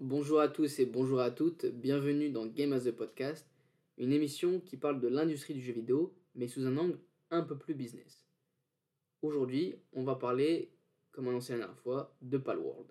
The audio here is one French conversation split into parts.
Bonjour à tous et bonjour à toutes, bienvenue dans Game as a Podcast, une émission qui parle de l'industrie du jeu vidéo, mais sous un angle un peu plus business. Aujourd'hui, on va parler, comme annoncé la dernière fois, de Palworld.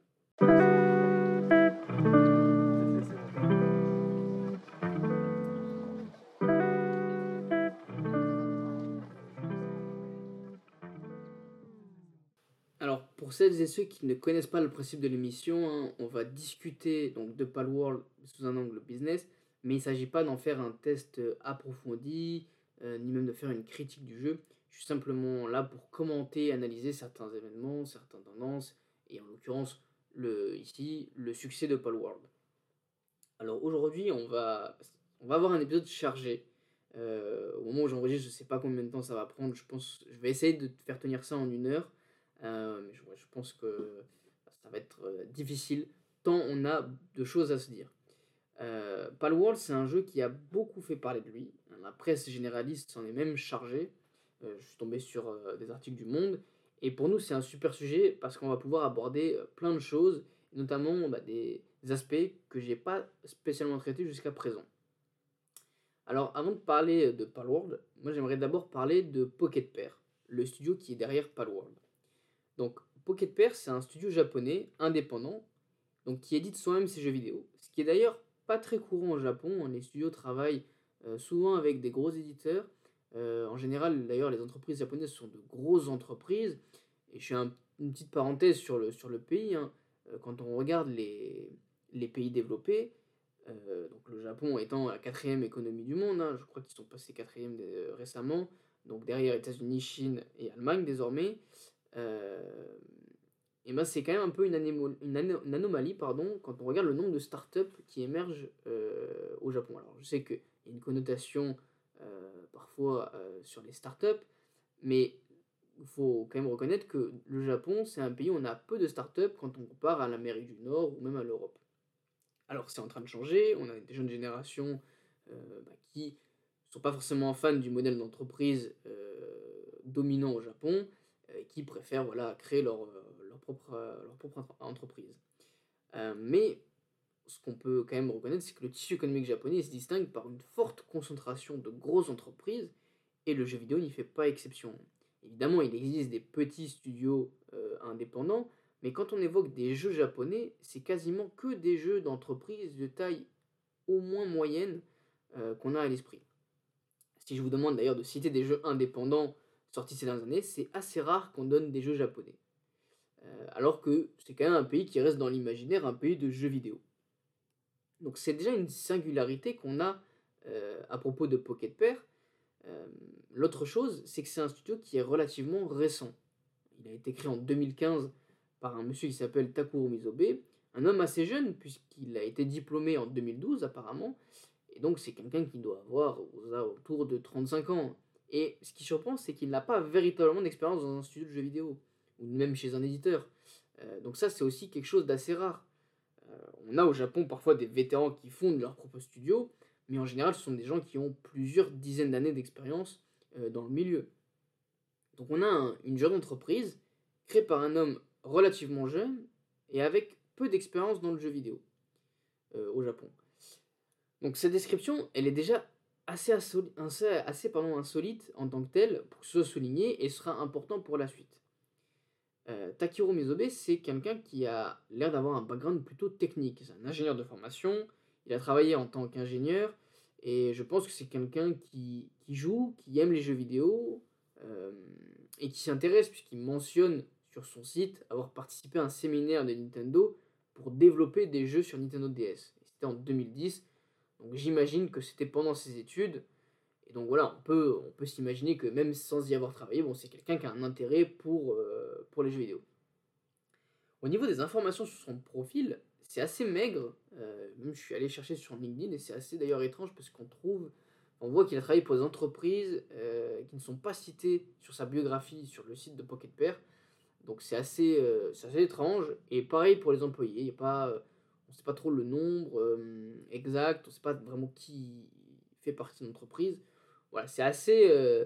Pour celles et ceux qui ne connaissent pas le principe de l'émission, hein, on va discuter donc de Palworld sous un angle business, mais il ne s'agit pas d'en faire un test euh, approfondi, euh, ni même de faire une critique du jeu. Je suis simplement là pour commenter, analyser certains événements, certaines tendances, et en l'occurrence, le, ici, le succès de Palworld. Alors aujourd'hui, on va, on va avoir un épisode chargé. Euh, au moment où j'enregistre, je ne sais pas combien de temps ça va prendre. Je pense, je vais essayer de faire tenir ça en une heure. Euh, je, pense que ça va être euh, difficile tant on a de choses à se dire. Euh, Palworld, c'est un jeu qui a beaucoup fait parler de lui. La presse généraliste s'en est même chargée. Euh, je suis tombé sur euh, des articles du Monde. Et pour nous, c'est un super sujet parce qu'on va pouvoir aborder plein de choses, notamment bah, des aspects que j'ai pas spécialement traités jusqu'à présent. Alors, avant de parler de Palworld, moi j'aimerais d'abord parler de Pocket Pair, le studio qui est derrière Palworld. Donc, Pocket Pair, c'est un studio japonais indépendant, donc qui édite soi-même ses jeux vidéo. Ce qui est d'ailleurs pas très courant au Japon. Les studios travaillent euh, souvent avec des gros éditeurs. Euh, en général, d'ailleurs, les entreprises japonaises sont de grosses entreprises. Et je fais un, une petite parenthèse sur le, pays. Hein. Euh, quand on regarde les, pays développés, donc le Japon étant la quatrième économie du monde, hein, je crois qu'ils sont passés quatrième récemment. Donc derrière États-Unis, Chine et Allemagne désormais. Euh, et ben c'est quand même un peu une, anomalie pardon, quand on regarde le nombre de startups qui émergent euh, au Japon. Alors je sais qu'il y a une connotation euh, parfois sur les startups, mais il faut quand même reconnaître que le Japon, c'est un pays où on a peu de startups quand on compare à l'Amérique du Nord ou même à l'Europe. Alors c'est en train de changer, on a des jeunes générations bah, qui ne sont pas forcément fans du modèle d'entreprise dominant au Japon, qui préfèrent voilà, créer leur, euh, leur, propre, euh, leur propre entre- entreprise. Euh, mais ce qu'on peut quand même reconnaître, c'est que le tissu économique japonais se distingue par une forte concentration de grosses entreprises, et le jeu vidéo n'y fait pas exception. Évidemment, il existe des petits studios euh, indépendants, mais quand on évoque des jeux japonais, c'est quasiment que des jeux d'entreprise de taille au moins moyenne euh, qu'on a à l'esprit. Si je vous demande d'ailleurs de citer des jeux indépendants sortis ces dernières années, c'est assez rare qu'on donne des jeux japonais. Euh, alors que c'est quand même un pays qui reste dans l'imaginaire, un pays de jeux vidéo. Donc c'est déjà une singularité qu'on a euh, à propos de Pocket Pair. Euh, L'autre chose, c'est que c'est un studio qui est relativement récent. Il a été créé en 2015 par un monsieur qui s'appelle Takuro Mizobe, un homme assez jeune puisqu'il a été diplômé en 2012 apparemment, et donc c'est quelqu'un qui doit avoir aux alentours de 35 ans. Et ce qui surprend, c'est qu'il n'a pas véritablement d'expérience dans un studio de jeux vidéo, ou même chez un éditeur. Euh, donc ça, c'est aussi quelque chose d'assez rare. Euh, on a au Japon parfois des vétérans qui fondent leur propre studio, mais en général, ce sont des gens qui ont plusieurs dizaines d'années d'expérience euh, dans le milieu. Donc on a un- une jeune entreprise créée par un homme relativement jeune et avec peu d'expérience dans le jeu vidéo au Japon. Donc cette description, elle est déjà assez, insolite en tant que telle pour soit souligné et sera important pour la suite. Euh, Takiro Mizobe, c'est quelqu'un qui a l'air d'avoir un background plutôt technique. C'est un ingénieur de formation, il a travaillé en tant qu'ingénieur, et je pense que c'est quelqu'un qui, joue, qui aime les jeux vidéo, euh, et qui s'intéresse, puisqu'il mentionne sur son site avoir participé à un séminaire de Nintendo pour développer des jeux sur Nintendo DS. C'était en 2010, donc j'imagine que c'était pendant ses études. Et donc voilà, on peut, on peut s'imaginer que même sans y avoir travaillé, bon, c'est quelqu'un qui a un intérêt pour, euh, pour les jeux vidéo. Au niveau des informations sur son profil, c'est assez maigre. Euh, même je suis allé chercher sur LinkedIn et c'est assez d'ailleurs étrange parce qu'on trouve, on voit qu'il a travaillé pour des entreprises euh, qui ne sont pas citées sur sa biographie sur le site de Pocket Pair. Donc c'est assez, assez étrange. Et pareil pour les employés, il y a pas, ne sait pas trop le nombre euh, exact, on ne sait pas vraiment qui fait partie de l'entreprise. Voilà, c'est assez. euh,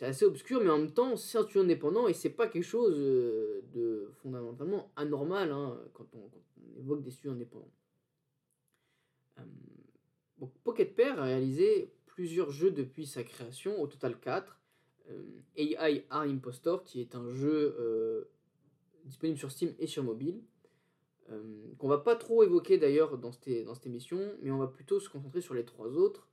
assez obscur, mais en même temps, c'est un studio indépendant et c'est pas quelque chose euh, de fondamentalement anormal hein, quand, on, évoque des studios indépendants. Euh, Pocket Pair a réalisé plusieurs jeux depuis sa création, au total 4. AI Art Impostor, qui est un jeu disponible sur Steam et sur mobile, qu'on va pas trop évoquer d'ailleurs dans cette, émission, mais on va plutôt se concentrer sur les trois autres.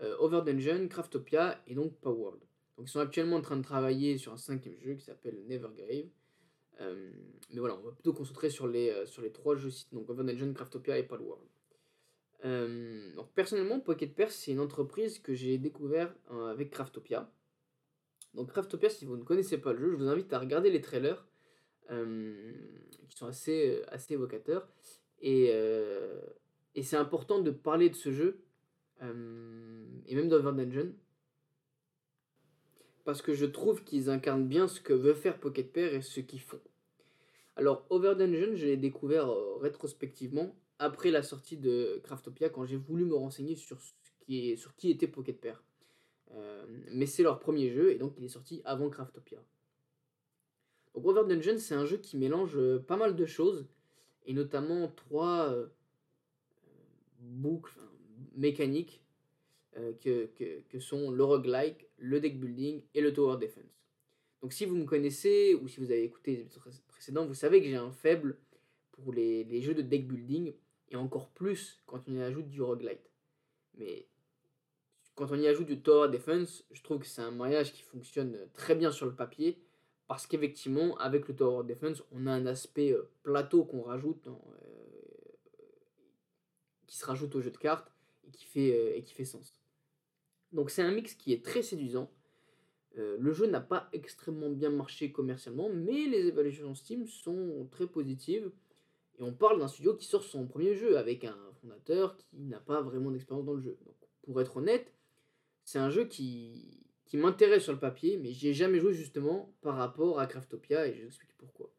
Euh, Over Dungeon, Craftopia et donc Power Donc ils sont actuellement en train de travailler sur un cinquième jeu qui s'appelle Nevergrave. Euh, mais voilà, on va plutôt concentrer sur les, euh, trois jeux cités, donc Over Dungeon, Craftopia et. Euh, donc personnellement, Pocket Pair, c'est une entreprise que j'ai découvert avec Craftopia. Donc Craftopia, si vous ne connaissez pas le jeu, je vous invite à regarder les trailers qui sont assez, assez évocateurs. Et, et c'est important de parler de ce jeu euh, et même dans Dungeon. Parce que je trouve qu'ils incarnent bien ce que veut faire Pocket Pair et ce qu'ils font. Alors, Over Dungeon, je l'ai découvert euh, rétrospectivement après la sortie de Craftopia quand j'ai voulu me renseigner sur, qui, sur qui était Pocket Pair. Euh, mais c'est leur premier jeu et donc il est sorti avant Craftopia. Donc, Over Dungeon, c'est un jeu qui mélange pas mal de choses et notamment trois boucles, mécaniques euh, que, sont le roguelike, le deck building et le tower defense. Donc si vous me connaissez ou si vous avez écouté les épisodes précédents, vous savez que j'ai un faible pour les, les, jeux de deck building et encore plus quand on y ajoute du roguelite. Mais quand on y ajoute du tower defense, je trouve que c'est un mariage qui fonctionne très bien sur le papier parce qu'effectivement avec le tower defense, on a un aspect euh, plateau qu'on rajoute euh, qui se rajoute au jeu de cartes et qui fait, euh, et qui fait sens. Donc c'est un mix qui est très séduisant. Le jeu n'a pas extrêmement bien marché commercialement, mais les évaluations Steam sont très positives. Et on parle d'un studio qui sort son premier jeu avec un fondateur qui n'a pas vraiment d'expérience dans le jeu. Donc, pour être honnête, c'est un jeu qui, qui m'intéresse sur le papier, mais j'y ai jamais joué justement par rapport à Craftopia et je vous explique pourquoi.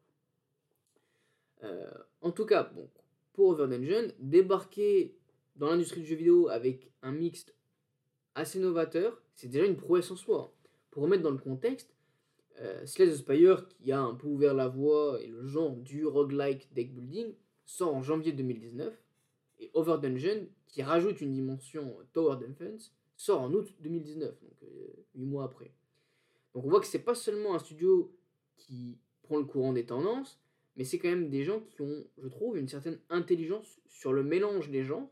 Euh, en tout cas, bon, pour Over Dungeon, débarquer dans l'industrie du jeu vidéo avec un mixte assez novateur, c'est déjà une prouesse en soi. Pour remettre dans le contexte, euh, Slay the Spire, qui a un peu ouvert la voie et le genre du roguelike deck building, sort en janvier 2019, et Over Dungeon, qui rajoute une dimension Tower Defense, sort en août 2019, donc 8 euh, mois après. Donc on voit que c'est pas seulement un studio qui prend le courant des tendances, mais c'est quand même des gens qui ont, je trouve, une certaine intelligence sur le mélange des genres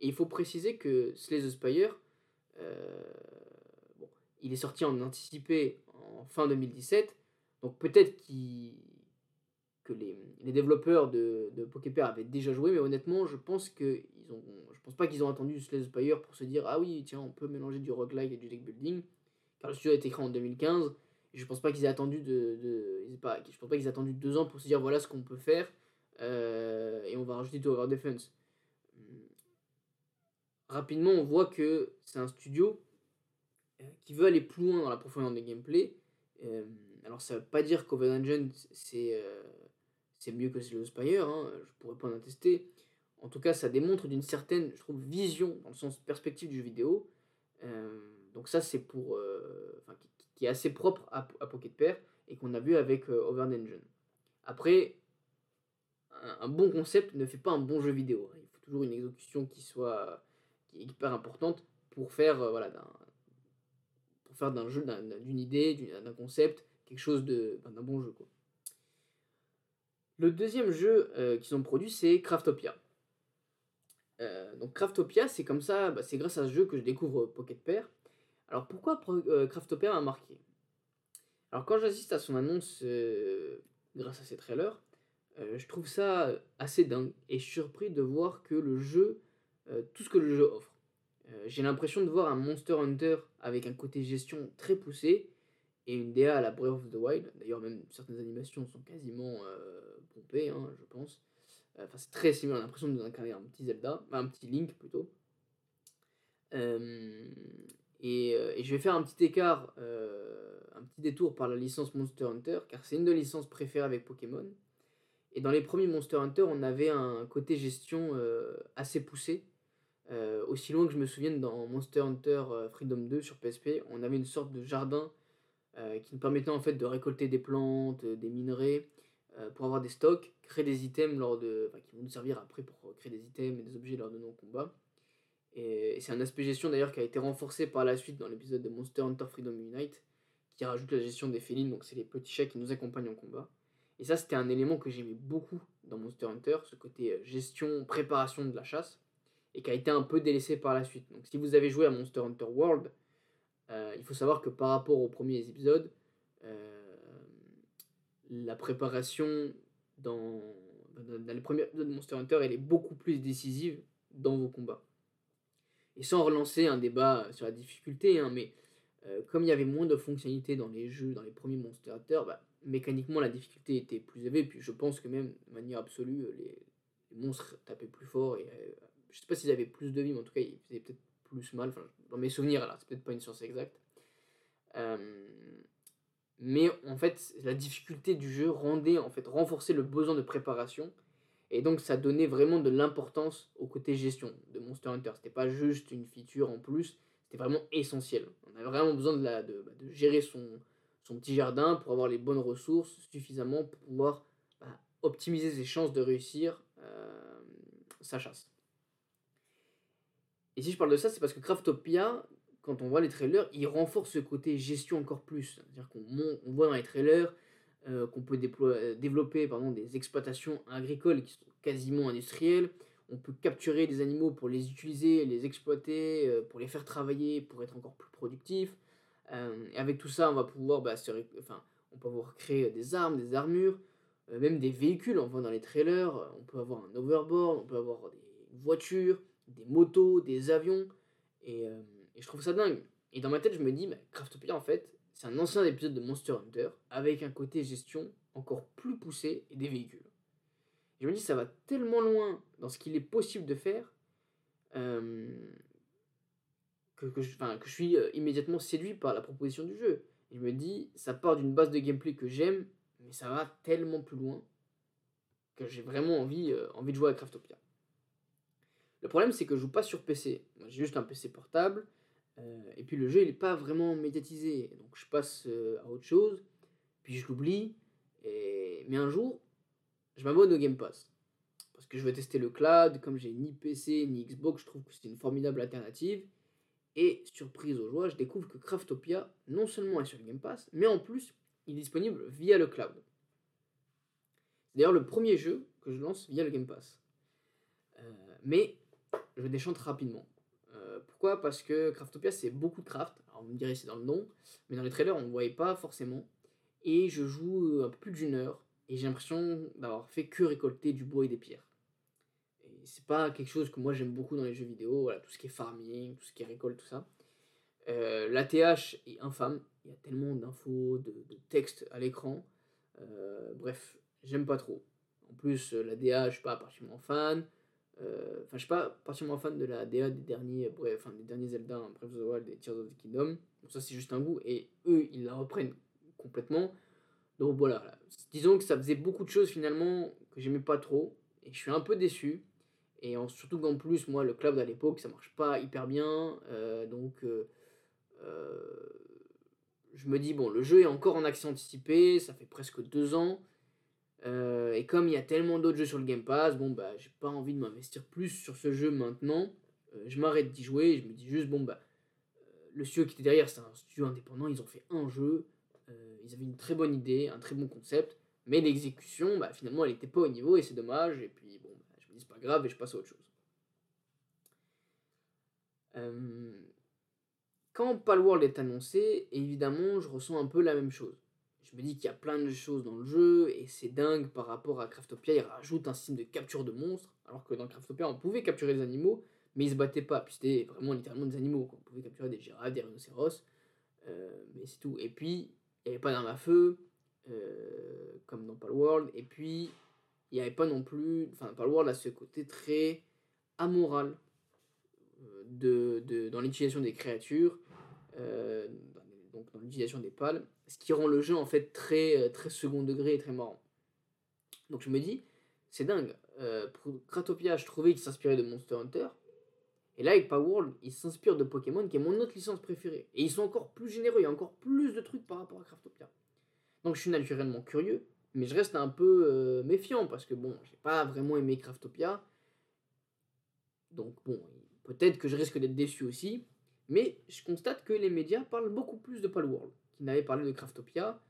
et il faut préciser que Slay the Spire, euh, bon, il est sorti en anticipé en fin 2017, donc peut-être que les, développeurs de, de Poképair avaient déjà joué, mais honnêtement, je pense que ils ont, pense pas qu'ils ont attendu Slay the Spire pour se dire ah oui tiens on peut mélanger du roguelike et du deck building, car le studio a été créé en 2015. Et je pense pas qu'ils aient attendu de, je pense pas qu'ils aient attendu deux ans pour se dire voilà ce qu'on peut faire euh, et on va rajouter du Over Defense rapidement, on voit que c'est un studio euh, qui veut aller plus loin dans la profondeur des gameplays. Euh, alors, ça veut pas dire qu'Over Dungeon c'est mieux que Slay Spire, hein, je pourrais pas en attester. En tout cas, ça démontre d'une certaine, je trouve, vision dans le sens perspective du jeu vidéo. donc, ça, c'est pour. qui, est assez propre à, Pocket Pair et qu'on a vu avec Over Dungeon. Après, un, bon concept ne fait pas un bon jeu vidéo. Il faut toujours une exécution qui soit qui est hyper importante pour faire euh, voilà, d'un, pour faire d'un jeu, d'une idée, d'un concept, quelque chose de, d'un bon jeu. Quoi. Le deuxième jeu euh, qu'ils ont produit, c'est Craftopia. Euh, donc Craftopia, c'est comme ça, bah, c'est grâce à ce jeu que je découvre Pocket Pair. Alors pourquoi Craftopia m'a marqué? Alors quand j'assiste à son annonce grâce à ses trailers, je trouve ça assez dingue et surpris de voir que le jeu euh, tout ce que le jeu offre. Euh, j'ai l'impression de voir un Monster Hunter avec un côté gestion très poussé et une DA à la Breath of the Wild. D'ailleurs, même certaines animations sont quasiment euh, pompées, hein, je pense. Enfin, c'est très similaire, l'impression d'incarner un petit Zelda, un petit Link plutôt. et, et, je vais faire un petit écart, un petit détour par la licence Monster Hunter, car c'est une de licences préférées avec Pokémon. Et dans les premiers Monster Hunter, on avait un côté gestion assez poussé. Euh, aussi loin que je me souvienne, dans Monster Hunter euh, Freedom 2 sur PSP, on avait une sorte de jardin qui nous permettait en fait de récolter des plantes, des minerais, pour avoir des stocks, créer des items lors de, qui vont nous servir après pour créer des items et des objets lors de nos combats. Et, c'est un aspect gestion d'ailleurs qui a été renforcé par la suite dans l'épisode de Monster Hunter Freedom Unite, qui rajoute la gestion des félines, donc c'est les petits chats qui nous accompagnent en combat. Et ça, c'était un élément que j'aimais beaucoup dans Monster Hunter, ce côté euh, gestion, préparation de la chasse, et qui a été un peu délaissé par la suite. Donc si vous avez joué à Monster Hunter World, euh, il faut savoir que par rapport aux premiers épisodes, euh, la préparation dans, dans les premiers épisodes de Monster Hunter, elle est beaucoup plus décisive dans vos combats. Et sans relancer un débat sur la difficulté, hein, mais comme il y avait moins de fonctionnalités dans les jeux, dans les premiers Monster Hunter, bah, mécaniquement la difficulté était plus élevée, puis je pense que même de manière absolue, les, monstres tapaient plus fort, et euh, je sais pas s'ils avaient plus de vie, mais en tout cas ils faisaient peut-être plus mal, dans mes souvenirs là, c'est peut-être pas une science exacte. Euh, mais en fait, la difficulté du jeu rendait, en fait, renforçait le besoin de préparation, et donc ça donnait vraiment de l'importance au côté gestion de Monster Hunter. C'était pas juste une feature en plus, c'était vraiment essentiel. On avait vraiment besoin de, la, de, bah, gérer son, son petit jardin pour avoir les bonnes ressources suffisamment pour pouvoir bah, optimiser ses chances de réussir euh, sa chasse. Et si je parle de ça, c'est parce que Craftopia, quand on voit les trailers, il renforce ce côté gestion encore plus. C'est-à-dire qu'on on voit dans les trailers euh, qu'on peut euh, développer pardon, des exploitations agricoles qui sont quasiment industrielles. On peut capturer des animaux pour les utiliser, les exploiter, pour les faire travailler, pour être encore plus productifs. Euh, et avec tout ça, on va pouvoir, bah, enfin, on peut avoir créer des armes, des armures, euh, même des véhicules. On voit dans les trailers, on peut avoir un overboard, on peut avoir des voitures, des motos, des avions. Et, euh, et je trouve ça dingue. Et dans ma tête, je me dis, bah, Craftopia, en fait, c'est un ancien épisode de Monster Hunter avec un côté gestion encore plus poussé et des véhicules. je me dis, ça va tellement loin dans ce qu'il est possible de faire que, je, que je suis euh, immédiatement séduit par la proposition du jeu. Et je me dis, ça part d'une base de gameplay que j'aime, mais ça va tellement plus loin que j'ai vraiment envie, euh, envie de jouer à Craftopia. Le problème, c'est que je joue pas sur PC. J'ai juste un PC portable. Euh, et puis le jeu, il n'est pas vraiment médiatisé. Donc je passe à autre chose. Puis je l'oublie. Et... Mais un jour, je m'abonne au Game Pass. Parce que je veux tester le cloud. Comme j'ai ni PC ni Xbox, je trouve que c'est une formidable alternative. Et surprise aux joies, je découvre que Craftopia non seulement est sur le Game Pass, mais en plus, il est disponible via le cloud. C'est d'ailleurs le premier jeu que je lance via le Game Pass. Euh, mais je déchante rapidement. Euh, pourquoi? Parce que Craftopia c'est beaucoup de craft. Alors vous me direz c'est dans le nom, mais dans les trailers on ne voyait pas forcément. Et je joue un peu plus d'une heure et j'ai l'impression d'avoir fait que récolter du bois et des pierres c'est pas quelque chose que moi j'aime beaucoup dans les jeux vidéo, tout ce qui est farming, tout ce qui est récolte, tout ça. Euh, L'ATH est infâme, il y a tellement d'infos, de, de textes à l'écran. Euh, bref, j'aime pas trop. En plus, euh, la DA, je suis pas particulièrement fan. Euh, enfin, je suis pas particulièrement fan de la DA des derniers, bref, enfin, des derniers Zelda, hein, Breath of the Wild et Tears of the Kingdom. Donc ça, c'est juste un goût. Et eux, ils la reprennent complètement. Donc voilà, disons que ça faisait beaucoup de choses finalement que j'aimais pas trop. Et je suis un peu déçu. Et surtout qu'en plus, moi, le cloud à l'époque, ça marche pas hyper bien. Euh, donc, euh, euh, je me dis, bon, le jeu est encore en accès anticipé, ça fait presque deux ans. Et comme il y a tellement d'autres jeux sur le Game Pass, bon, bah, j'ai pas envie de m'investir plus sur ce jeu maintenant. je m'arrête d'y jouer, je me dis juste, bon, bah, le studio qui était derrière, c'est un studio indépendant, ils ont fait un jeu, ils avaient une très bonne idée, un très bon concept, mais l'exécution, bah, finalement, elle n'était pas au niveau et c'est dommage. Et puis, bon, c'est pas grave et je passe à autre chose. Euh, quand Palworld est annoncé, évidemment, je ressens un peu la même chose. Je me dis qu'il y a plein de choses dans le jeu et c'est dingue par rapport à Craftopia. Il rajoute un système de capture de monstres, alors que dans Craftopia, on pouvait capturer des animaux, mais ils se battaient pas. Puis c'était vraiment littéralement des animaux. On pouvait capturer des girafes, des rhinocéros, euh, mais c'est tout. Et puis, il n'y avait pas d'armes à feu, euh, comme dans Palworld. Et puis, il n'y avait pas non plus, enfin, Palworld a ce côté très amoral euh, de, de, dans l'utilisation des créatures, donc dans l'utilisation des pales, ce qui rend le jeu en fait très, euh, très second degré et très marrant. Donc je me dis, c'est dingue. pour Kratopia, je trouvais qu'il s'inspirait de Monster Hunter. Et là, avec Palworld, ils s'inspirent de Pokémon, qui est mon autre licence préférée. Et ils sont encore plus généreux, il y a encore plus de trucs par rapport à Craftopia. Donc je suis naturellement curieux, mais je reste un peu euh, méfiant, parce que bon, j'ai pas vraiment aimé Craftopia. Donc bon, peut-être que je risque d'être déçu aussi. Mais je constate que les médias parlent beaucoup plus de Palworld qu'ils n'avaient parlé de Craftopia.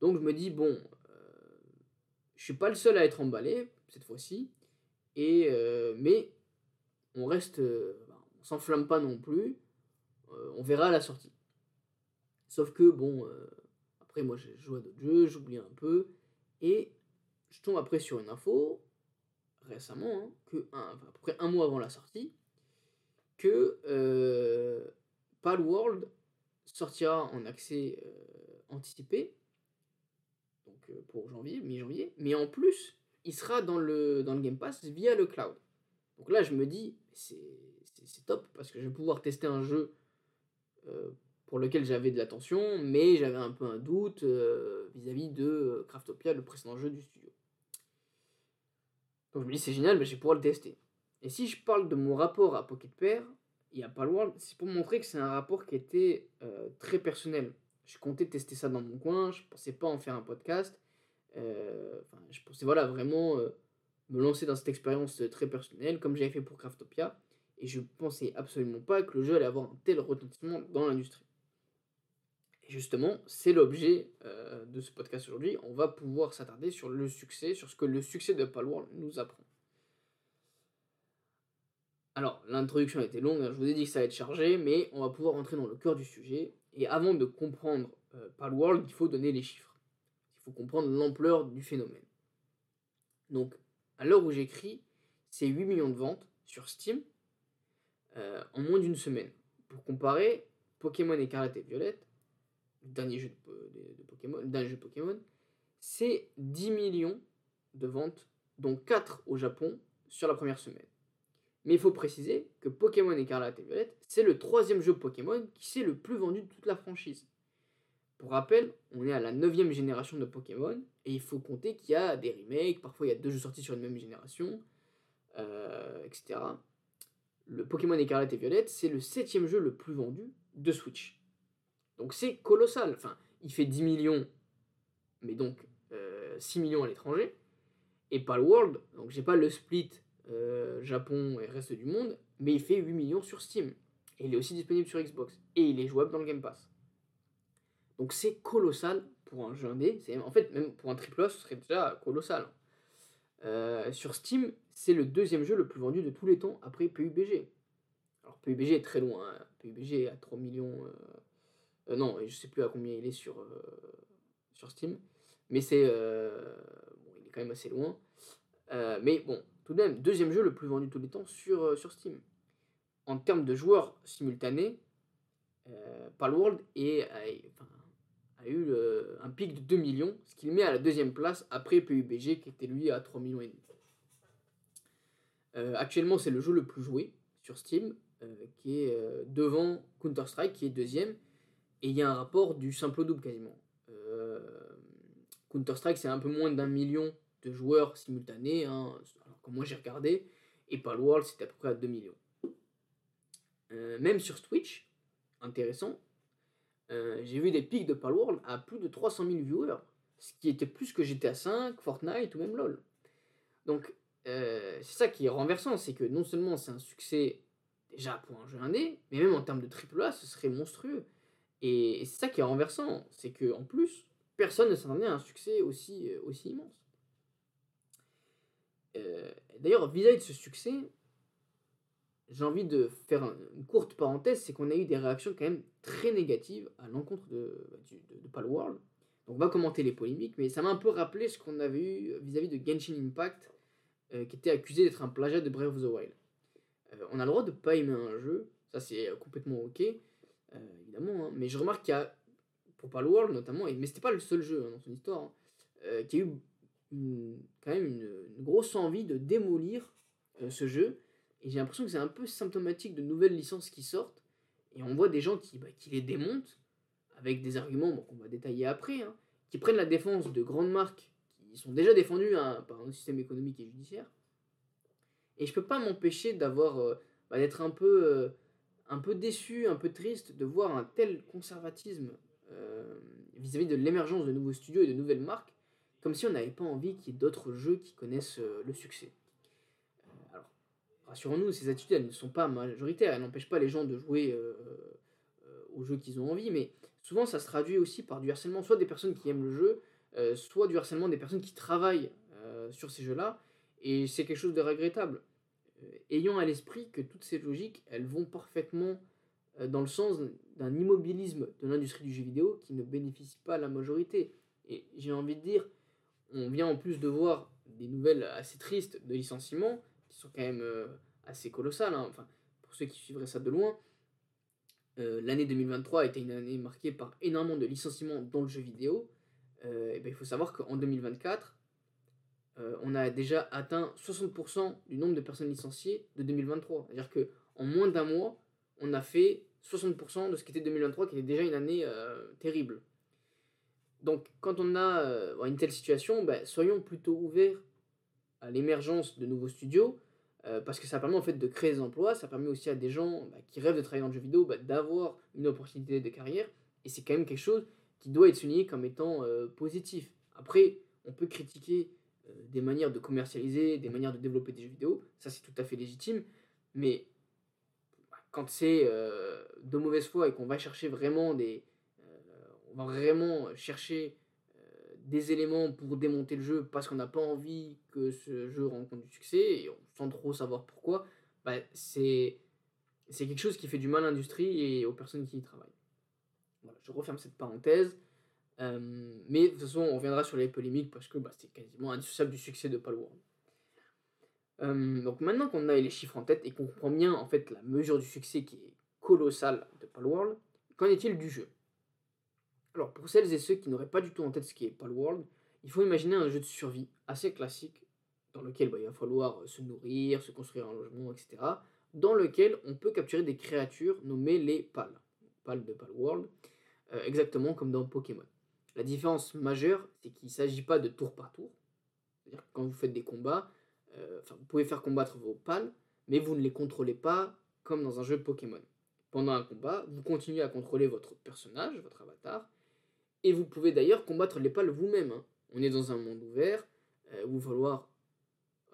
Donc je me dis, bon, euh, je suis pas le seul à être emballé cette fois-ci. Et euh, mais on reste, euh, on s'enflamme pas non plus. on verra à la sortie. Sauf que bon, après moi j'ai joué à d'autres jeux, j'oublie un peu. Et je tombe après sur une info récemment, hein, à peu près un mois avant la sortie, que Palworld sortira en accès euh, anticipé, donc euh, pour janvier, mi-janvier, mais en plus, il sera dans le, dans le Game Pass via le cloud. Donc là, je me dis, c'est top parce que je vais pouvoir tester un jeu euh, pour lequel j'avais de l'attention, mais j'avais un peu un doute vis-à-vis de Craftopia, le précédent jeu du studio. Donc je me dis, c'est génial, mais je vais pouvoir le tester. Et si je parle de mon rapport à Pocket Pair, il a pas c'est pour montrer que c'est un rapport qui était euh, très personnel. Je comptais tester ça dans mon coin, je pensais pas en faire un podcast. Euh, je pensais voilà, vraiment euh, me lancer dans cette expérience très personnelle, comme j'avais fait pour Craftopia. Et je pensais absolument pas que le jeu allait avoir un tel retentissement dans l'industrie. Et justement, c'est l'objet de ce podcast aujourd'hui. On va pouvoir s'attarder sur le succès, sur ce que le succès de Palworld nous apprend. Alors, l'introduction a été longue, hein, je vous ai dit que ça allait être chargé, mais on va pouvoir rentrer dans le cœur du sujet. Et avant de comprendre euh, Palworld, il faut donner les chiffres. Il faut comprendre l'ampleur du phénomène. Donc, à l'heure où j'écris, c'est 8 millions de ventes sur Steam euh, en moins d'une semaine. Pour comparer, Pokémon Écarlate et Violette, le dernier jeu de, Pokémon, d'un jeu Pokémon, c'est 10 millions de ventes, dont 4 au Japon sur la première semaine. Mais il faut préciser que Pokémon Écarlate et Violette, c'est le troisième jeu Pokémon qui s'est le plus vendu de toute la franchise. Pour rappel, on est à la neuvième génération de Pokémon, et il faut compter qu'il y a des remakes, parfois il y a deux jeux sortis sur une même génération, euh, etc. Le Pokémon Écarlate et Violette, c'est le septième jeu le plus vendu de Switch. Donc c'est colossal. Enfin, il fait 10 millions, mais donc 6 euh, millions à l'étranger. Et Palworld, donc j'ai pas le split euh, Japon et reste du monde, mais il fait 8 millions sur Steam. Et il est aussi disponible sur Xbox. Et il est jouable dans le Game Pass. Donc c'est colossal pour un jeu indé. En fait, même pour un triple A, ce serait déjà colossal. Euh, sur Steam, c'est le deuxième jeu le plus vendu de tous les temps après PUBG. Alors PUBG est très loin. Hein. PUBG est à 3 millions. Euh, non, je sais plus à combien il est sur, sur Steam. Mais c'est. bon, il est quand même assez loin. mais bon, même, deuxième jeu le plus vendu tous les temps sur, euh, sur Steam. En termes de joueurs simultanés, euh, Palworld est, a, eu un pic de 2 millions, ce qui le met à la deuxième place après PUBG qui était lui à 3 millions et demi. Euh, actuellement, c'est le jeu le plus joué sur Steam, qui est devant Counter-Strike, qui est deuxième, et il y a un rapport du simple au double quasiment. Counter-Strike, c'est un peu moins d'un million de joueurs simultanés, hein, moi j'ai regardé, et Palworld c'était à peu près à 2 millions. Euh, même sur Twitch, intéressant, euh, j'ai vu des pics de Palworld à plus de 300 000 viewers, ce qui était plus que GTA 5, Fortnite ou même LoL. Donc euh, c'est ça qui est renversant, c'est que non seulement c'est un succès déjà pour un jeu indé, mais même en termes de triple A, ce serait monstrueux. Et, c'est ça qui est renversant, c'est que en plus, personne ne s'attendait à un succès aussi, aussi immense. Euh, d'ailleurs, vis-à-vis de ce succès, j'ai envie de faire une courte parenthèse, c'est qu'on a eu des réactions quand même très négatives à l'encontre de, bah, de, Palworld. Donc on va commenter les polémiques, mais ça m'a un peu rappelé ce qu'on avait eu vis-à-vis de Genshin Impact, euh, qui était accusé d'être un plagiat de Breath of the Wild. Euh, on a le droit de pas aimer un jeu, ça c'est complètement ok, évidemment, hein. mais je remarque qu'il y a, pour Palworld notamment, mais c'était pas le seul jeu hein, dans son histoire, hein, qui a eu quand même une, grosse envie de démolir euh, ce jeu. Et j'ai l'impression que c'est un peu symptomatique de nouvelles licences qui sortent. Et on voit des gens qui, bah, qui les démontent avec des arguments qu'on va détailler après, hein, qui prennent la défense de grandes marques qui sont déjà défendues hein, par un système économique et judiciaire. Et je peux pas m'empêcher d'avoir euh, bah, d'être un peu, euh, un peu déçu, un peu triste de voir un tel conservatisme vis-à-vis de l'émergence de nouveaux studios et de nouvelles marques, comme si on n'avait pas envie qu'il y ait d'autres jeux qui connaissent euh, le succès. alors, rassurons-nous, ces attitudes, elles ne sont pas majoritaires, elles n'empêchent pas les gens de jouer aux jeux qu'ils ont envie, mais souvent ça se traduit aussi par du harcèlement, soit des personnes qui aiment le jeu, soit du harcèlement des personnes qui travaillent sur ces jeux-là, et c'est quelque chose de regrettable. Euh, ayant à l'esprit que toutes ces logiques, elles vont parfaitement euh, dans le sens d'un immobilisme de l'industrie du jeu vidéo qui ne bénéficie pas à la majorité. Et j'ai envie de dire, on vient en plus de voir des nouvelles assez tristes de licenciements, qui sont quand même euh, assez colossales, hein. enfin, pour ceux qui suivraient ça de loin. L'année 2023 a été une année marquée par énormément de licenciements dans le jeu vidéo. et ben, il faut savoir qu'en 2024, euh, on a déjà atteint 60% du nombre de personnes licenciées de 2023. C'est-à-dire qu'en moins d'un mois, on a fait 60% de ce qui était 2023, qui était déjà une année euh, terrible. Donc quand on a euh, une telle situation, ben, soyons plutôt ouverts à l'émergence de nouveaux studios, parce que ça permet en fait de créer des emplois, ça permet aussi à des gens bah, qui rêvent de travailler dans le jeu vidéo bah, d'avoir une opportunité de carrière, et c'est quand même quelque chose qui doit être souligné comme étant positif. Après, on peut critiquer euh, des manières de commercialiser, des manières de développer des jeux vidéo, ça c'est tout à fait légitime, mais quand c'est euh, de mauvaise foi et qu'on va chercher vraiment des... Euh, on va vraiment chercher des éléments pour démonter le jeu parce qu'on n'a pas envie que ce jeu rencontre du succès, et sans trop savoir pourquoi, bah, c'est quelque chose qui fait du mal à l'industrie et aux personnes qui y travaillent. Voilà, je referme cette parenthèse. Euh, mais de toute façon, on reviendra sur les polémiques parce que bah, c'est quasiment indissociable du succès de Palworld. Euh, donc maintenant qu'on a les chiffres en tête et qu'on comprend bien en fait la mesure du succès qui est colossale de Palworld, qu'en est-il du jeu? Alors pour celles et ceux qui n'auraient pas du tout en tête ce qui est Palworld, il faut imaginer un jeu de survie assez classique dans lequel bah, il va falloir se nourrir, se construire un logement, etc. Dans lequel on peut capturer des créatures nommées les pals, pals de Palworld, euh, exactement comme dans Pokémon. La différence majeure, c'est qu'il ne s'agit pas de tour par tour. C'est-à-dire que quand vous faites des combats, euh, vous pouvez faire combattre vos pales, mais vous ne les contrôlez pas comme dans un jeu Pokémon. Pendant un combat, vous continuez à contrôler votre personnage, votre avatar, et vous pouvez d'ailleurs combattre les pales vous-même. Hein. On est dans un monde ouvert euh, où il va falloir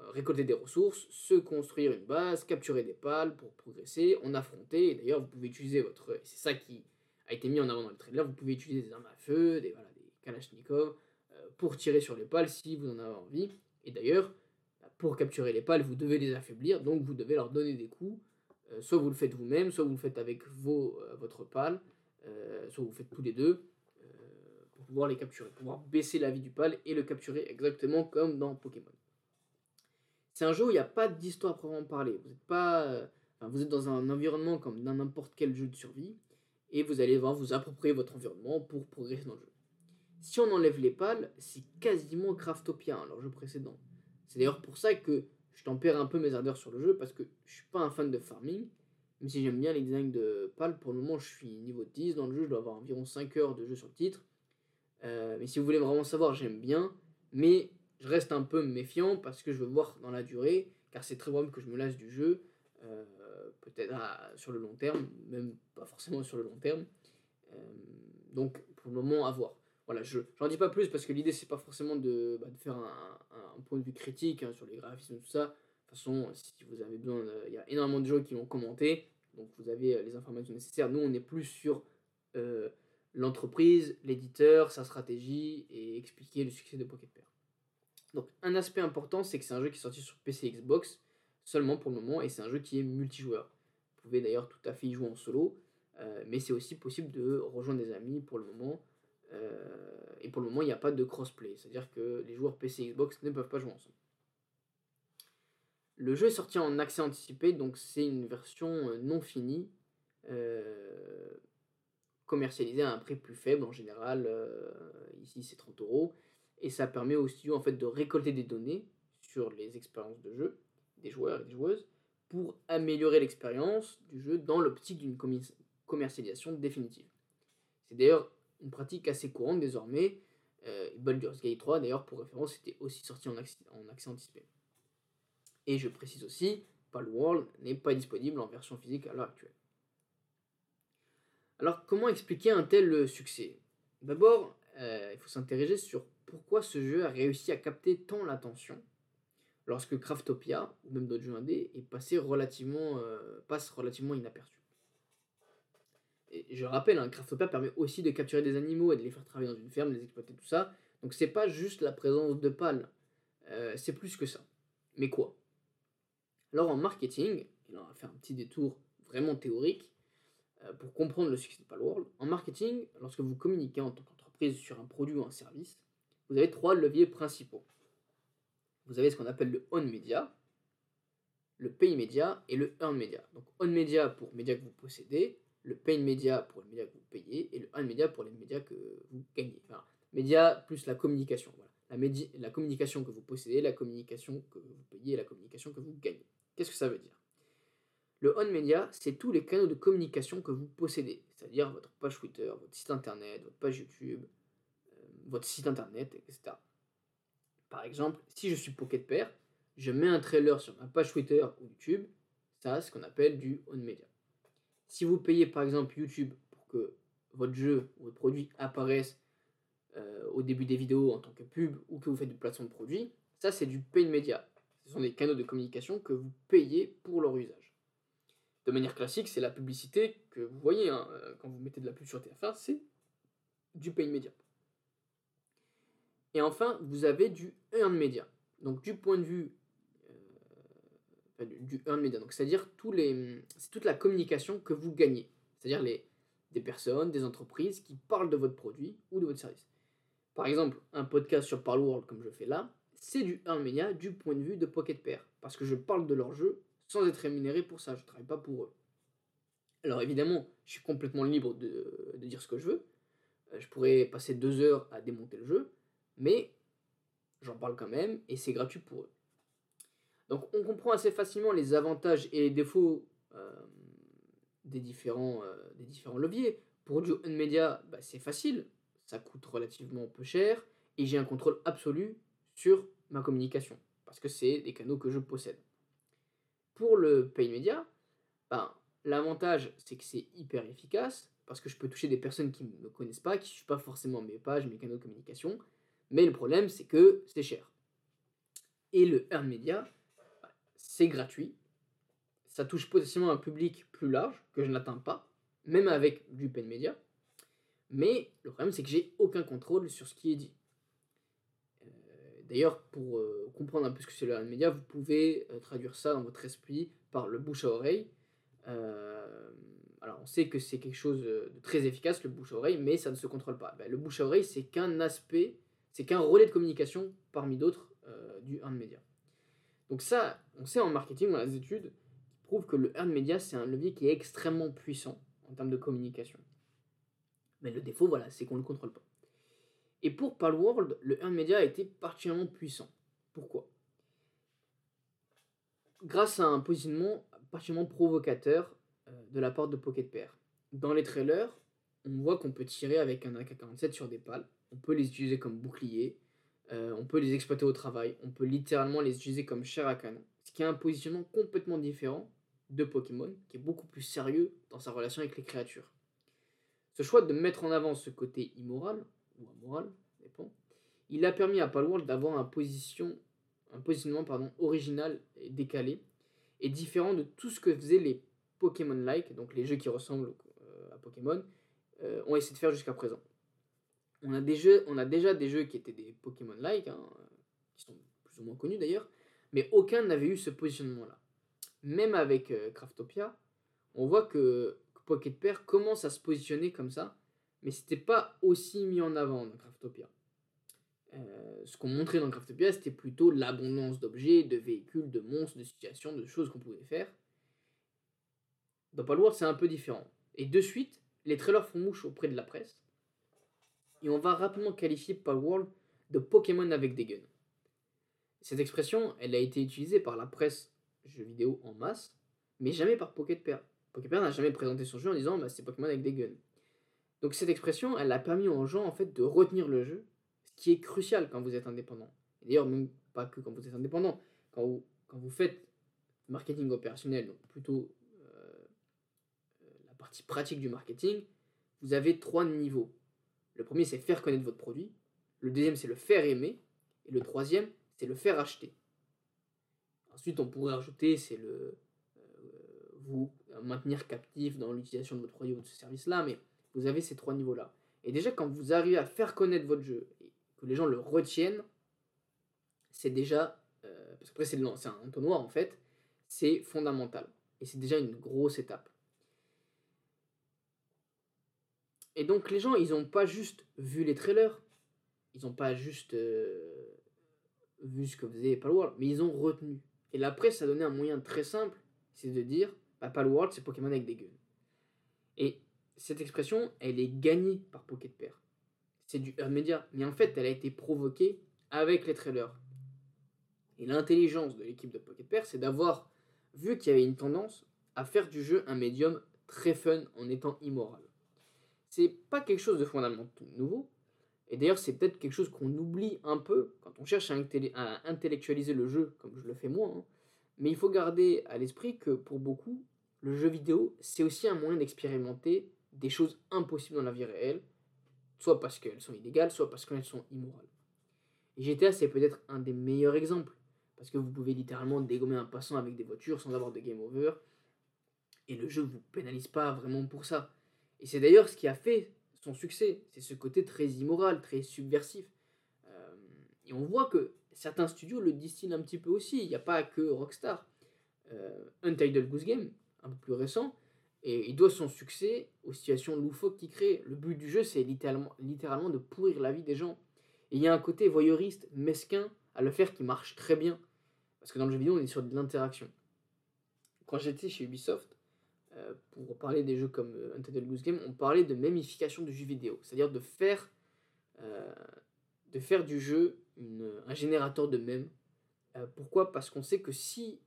euh, récolter des ressources, se construire une base, capturer des pales pour progresser, en affronter, et d'ailleurs vous pouvez utiliser votre... C'est ça qui a été mis en avant dans le trailer, vous pouvez utiliser des armes à feu, des, voilà, des Kalachnikov, euh, pour tirer sur les pales si vous en avez envie. Et d'ailleurs, bah, pour capturer les pales, vous devez les affaiblir, donc vous devez leur donner des coups. Euh, soit vous le faites vous-même, soit vous le faites avec vos, votre pale, soit vous faites tous les deux, pouvoir les capturer, pouvoir baisser la vie du pal et le capturer exactement comme dans Pokémon. C'est un jeu où il n'y a pas d'histoire à proprement parler. Vous êtes, pas, vous êtes dans un environnement comme dans n'importe quel jeu de survie et vous allez voir vous approprier votre environnement pour progresser dans le jeu. Si on enlève les pales, c'est quasiment Craftopia, hein, leur jeu précédent. C'est d'ailleurs pour ça que je tempère un peu mes ardeurs sur le jeu, parce que je suis pas un fan de farming, même si j'aime bien les designs de pales, pour le moment je suis niveau 10 dans le jeu, je dois avoir environ 5 heures de jeu sur le titre. Euh, mais si vous voulez vraiment savoir, j'aime bien, mais je reste un peu méfiant parce que je veux voir dans la durée, car c'est très probable que je me lasse du jeu. Euh, peut-être sur le long terme, même pas forcément sur le long terme. Euh, donc pour le moment, à voir. Voilà, je j'en dis pas plus parce que l'idée c'est pas forcément de, bah, faire un, point de vue critique hein, sur les graphismes tout ça. De toute façon, si vous avez besoin, il y a énormément de gens qui l'ont commenté, donc vous avez les informations nécessaires. Nous, on est plus sur l'entreprise, l'éditeur, sa stratégie et expliquer le succès de Pocket Pair. Donc un aspect important, c'est que c'est un jeu qui est sorti sur PC Xbox seulement pour le moment, et c'est un jeu qui est multijoueur. Vous pouvez d'ailleurs tout à fait y jouer en solo, euh, mais c'est aussi possible de rejoindre des amis pour le moment. Euh, et pour le moment, il n'y a pas de crossplay, c'est-à-dire que les joueurs PC et Xbox ne peuvent pas jouer ensemble. Le jeu est sorti en accès anticipé, donc c'est une version euh, non finie, commercialisée à un prix plus faible en général. ici, c'est 30 euros. Et ça permet au studio en fait, de récolter des données sur les expériences de jeu des joueurs et des joueuses pour améliorer l'expérience du jeu dans l'optique d'une commercialisation définitive. C'est d'ailleurs une pratique assez courante désormais. Euh, Baldur's Gate 3, d'ailleurs, pour référence, était aussi sorti en accès, en accès anticipé. Et je précise aussi, Palworld n'est pas disponible en version physique à l'heure actuelle. Alors comment expliquer un tel succès? D'abord, euh, il faut s'interroger sur pourquoi ce jeu a réussi à capter tant l'attention lorsque Craftopia, ou même d'autres jeux indés, est passé relativement, euh, passe relativement inaperçu. Et je rappelle, hein, Craftopia permet aussi de capturer des animaux et de les faire travailler dans une ferme, les exploiter, tout ça. Donc c'est pas juste la présence de pales, euh, c'est plus que ça. Mais quoi? Alors en marketing, il on va un petit détour vraiment théorique euh, pour comprendre le succès de Palworld. En marketing, lorsque vous communiquez en tant qu'entreprise sur un produit ou un service, vous avez trois leviers principaux. Vous avez ce qu'on appelle le on media, le pay media et le earn media. Donc on media pour médias que vous possédez, le pay media pour les médias que vous payez et le earn media pour les médias que vous gagnez. Enfin, média plus la communication. La, la communication que vous possédez, la communication que vous payez et la communication que vous gagnez. Qu'est-ce que ça veut dire? Le on media, c'est tous les canaux de communication que vous possédez, c'est-à-dire votre page Twitter, votre site internet, votre page YouTube, euh, votre site internet, etc. Par exemple, si je suis Pocket Pair, je mets un trailer sur ma page Twitter ou YouTube, ça c'est ce qu'on appelle du on media. Si vous payez par exemple YouTube pour que votre jeu ou votre produit apparaisse euh, au début des vidéos en tant que pub ou que vous faites du placement de produits, ça c'est du paid media. Ce sont des canaux de communication que vous payez pour leur usage. De manière classique, c'est la publicité que vous voyez hein, euh, quand vous mettez de la pub sur TF1, c'est du paid media. Et enfin, vous avez du earned media. Donc du point de vue du earned media. Donc c'est-à-dire toute la communication que vous gagnez. C'est-à-dire les, des personnes, des entreprises qui parlent de votre produit ou de votre service. Par exemple, un podcast sur World comme je fais là, c'est du earned media du point de vue de Pocket Pair. Parce que je parle de leur jeu sans être rémunéré pour ça. Je ne travaille pas pour eux. Alors évidemment, je suis complètement libre de, dire ce que je veux. Euh, je pourrais passer deux heures à démonter le jeu, mais j'en parle quand même et c'est gratuit pour eux. Donc on comprend assez facilement les avantages et les défauts euh, des, différents, euh, des différents leviers. Pour du on-media, bah, c'est facile, ça coûte relativement peu cher et j'ai un contrôle absolu sur ma communication parce que c'est des canaux que je possède. Pour le pay media, ben, l'avantage c'est que c'est hyper efficace parce que je peux toucher des personnes qui ne me connaissent pas, qui ne suivent pas forcément mes pages, mes canaux de communication. Mais le problème c'est que c'est cher. Et le earn media, c'est gratuit. Ça touche potentiellement un public plus large que je n'atteins pas, même avec du pen media. Mais le problème, c'est que j'ai aucun contrôle sur ce qui est dit. Euh, d'ailleurs, pour euh, comprendre un peu ce que c'est le media, vous pouvez euh, traduire ça dans votre esprit par le bouche à oreille. alors, on sait que c'est quelque chose de très efficace, le bouche à oreille, mais ça ne se contrôle pas. Ben, le bouche à oreille, c'est qu'un aspect, c'est qu'un relais de communication parmi d'autres du earned media. Donc ça, on sait en marketing, dans les études, qui prouvent que le earned media, c'est un levier qui est extrêmement puissant en termes de communication. Mais le défaut, voilà, c'est qu'on ne le contrôle pas. Et pour Palworld, le earned media a été particulièrement puissant. Pourquoi? Grâce à un positionnement particulièrement provocateur euh, de la part de Pocket Pair. Dans les trailers, on voit qu'on peut tirer avec un AK-47 sur des pales. On peut les utiliser comme bouclier, euh, on peut les exploiter au travail, on peut littéralement les utiliser comme chair à canon. Ce qui a un positionnement complètement différent de Pokémon, qui est beaucoup plus sérieux dans sa relation avec les créatures. Ce choix de mettre en avant ce côté immoral, ou amoral, dépend, il a permis à Palworld d'avoir un, position, un positionnement original et décalé, et différent de tout ce que faisaient les Pokémon-like, donc les jeux qui ressemblent euh, à Pokémon, euh, ont essayé de faire jusqu'à présent on a, des jeux, on a déjà des jeux qui étaient des Pokémon-like, hein, qui sont plus ou moins connus d'ailleurs, mais aucun n'avait eu ce positionnement-là. Même avec euh, Craftopia, on voit que, Pocket Pair commence à se positionner comme ça, mais c'était pas aussi mis en avant dans Craftopia. Euh, ce qu'on montrait dans Craftopia, c'était plutôt l'abondance d'objets, de véhicules, de monstres, de situations, de choses qu'on pouvait faire. Dans Palworld, c'est un peu différent. Et de suite, les trailers font mouche auprès de la presse et on va rapidement qualifier Palworld de Pokémon avec des guns. Cette expression, elle a été utilisée par la presse jeux vidéo en masse, mais jamais par. Pocket Pair n'a jamais présenté son jeu en disant bah, c'est Pokémon avec des guns. Donc cette expression, elle a permis aux gens en fait de retenir le jeu, ce qui est crucial quand vous êtes indépendant. D'ailleurs, même pas que quand vous êtes indépendant, quand vous, faites marketing opérationnel, donc plutôt la partie pratique du marketing, vous avez trois niveaux. Le premier, c'est faire connaître votre produit. Le deuxième, c'est le faire aimer. Et le troisième, c'est le faire acheter. Ensuite, on pourrait rajouter, c'est le vous maintenir captif dans l'utilisation de votre produit ou de ce service-là, mais vous avez ces trois niveaux-là. Et déjà, quand vous arrivez à faire connaître votre jeu et que les gens le retiennent, c'est déjà, euh, parce qu'après c'est un entonnoir en fait, c'est fondamental. Et c'est déjà une grosse étape. Et donc les gens, ils n'ont pas juste vu les trailers, ils n'ont pas juste euh, vu ce que faisait Palworld, mais ils ont retenu. Et la presse a donné un moyen très simple, c'est de dire, bah, Palworld, c'est Pokémon avec des gueules. Et cette expression, elle est gagnée par Pocket Pair. C'est du earn media, mais en fait, elle a été provoquée avec les trailers. Et l'intelligence de l'équipe de Pocket Pair, c'est d'avoir vu qu'il y avait une tendance à faire du jeu un médium très fun en étant immoral. C'est pas quelque chose de fondamentalement nouveau, et d'ailleurs, c'est peut-être quelque chose qu'on oublie un peu quand on cherche à, intellectualiser le jeu, comme je le fais moi. Hein. Mais il faut garder à l'esprit que pour beaucoup, le jeu vidéo, c'est aussi un moyen d'expérimenter des choses impossibles dans la vie réelle, soit parce qu'elles sont illégales, soit parce qu'elles sont immorales. GTA, c'est peut-être un des meilleurs exemples, parce que vous pouvez littéralement dégommer un passant avec des voitures sans avoir de game over, et le jeu ne vous pénalise pas vraiment pour ça. Et c'est d'ailleurs ce qui a fait son succès, c'est ce côté très immoral, très subversif. Euh, et on voit que certains studios le distillent un petit peu aussi, il n'y a pas que Rockstar. Euh, Untitled Goose Game, un peu plus récent, et il doit son succès aux situations loufoques qu'il crée. Le but du jeu, c'est littéralement, de pourrir la vie des gens. Et il y a un côté voyeuriste, mesquin à le faire qui marche très bien. Parce que dans le jeu vidéo, on est sur de l'interaction. Quand j'étais chez Ubisoft, euh, pour parler des jeux comme euh, Untitled Goose Game, on parlait de mémification du jeu vidéo. C'est-à-dire de faire, euh, de faire du jeu un générateur de mèmes. pourquoi? Parce qu'on sait que si,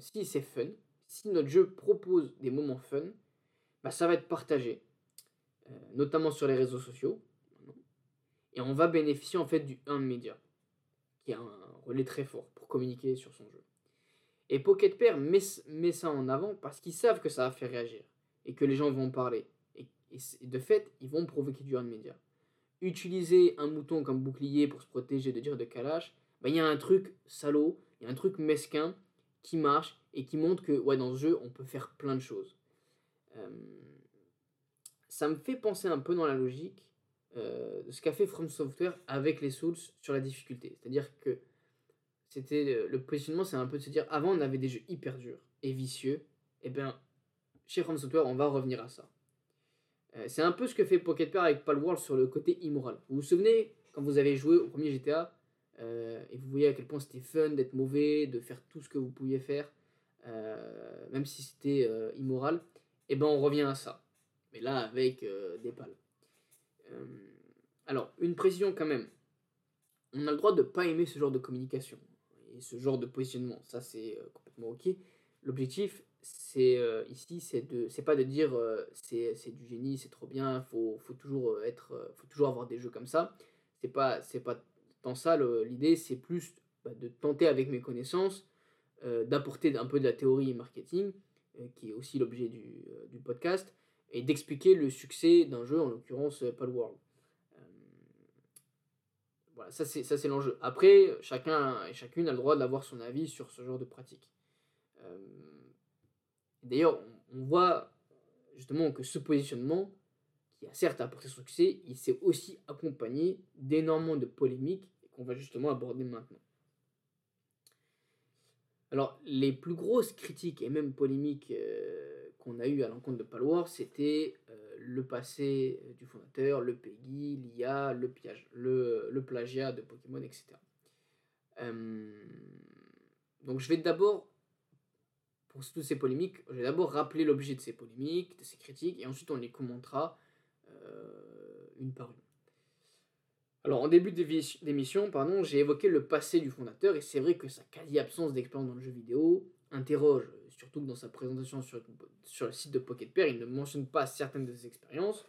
si c'est fun, si notre jeu propose des moments fun, bah, ça va être partagé, euh, notamment sur les réseaux sociaux. Et on va bénéficier en fait du 1 média, qui a un relais très fort pour communiquer sur son jeu. Et Pocket Pair met, ça en avant parce qu'ils savent que ça va faire réagir et que les gens vont parler. Et, de fait, ils vont provoquer du 1 média. Utiliser un mouton comme bouclier pour se protéger de dire de calage, bah, il y a un truc salaud, il y a un truc mesquin qui marche et qui montre que ouais, dans ce jeu, on peut faire plein de choses. Euh, ça me fait penser un peu dans la logique euh, de ce qu'a fait From Software avec les Souls sur la difficulté. C'est-à-dire que c'était le positionnement, c'est un peu de se dire avant on avait des jeux hyper durs et vicieux, et bien chez From Software on va revenir à ça. Euh, c'est un peu ce que fait Pocket Pair avec Palworld sur le côté immoral. Vous vous souvenez quand vous avez joué au premier GTA et vous voyez à quel point c'était fun d'être mauvais, de faire tout ce que vous pouviez faire euh, même si c'était euh, immoral, et eh ben on revient à ça. Mais là avec euh, des pales. alors, une précision quand même. On a le droit de pas aimer ce genre de communication et ce genre de positionnement. Ça c'est complètement ok. L'objectif, c'est ici, c'est de, c'est pas de dire c'est, du génie, c'est trop bien, faut, faut toujours faut toujours avoir des jeux comme ça. C'est pas, c'est pas tant ça l'idée, c'est plus bah, de tenter avec mes connaissances euh, d'apporter un peu de la théorie marketing, euh, qui est aussi l'objet du, euh, du, podcast, et d'expliquer le succès d'un jeu, en l'occurrence Palworld. voilà, ça c'est l'enjeu. Après, chacun et chacune a le droit d'avoir son avis sur ce genre de pratique. D'ailleurs, on, voit justement que ce positionnement, qui a certes apporté son succès, il s'est aussi accompagné d'énormément de polémiques qu'on va justement aborder maintenant. Alors, les plus grosses critiques et même polémiques euh, qu'on a eues à l'encontre de Palwar, c'était euh, le passé euh, du fondateur, le PEGI, l'IA, le, le, plagiat de Pokémon, etc. donc, je vais d'abord, pour toutes ces polémiques, je vais d'abord rappeler l'objet de ces polémiques, de ces critiques, et ensuite on les commentera une par une. Alors, en début d'émission, pardon, j'ai évoqué le passé du fondateur, et c'est vrai que sa quasi-absence d'expérience dans le jeu vidéo interroge, surtout que dans sa présentation sur, le site de Pocket Pair, il ne mentionne pas certaines de ses expériences,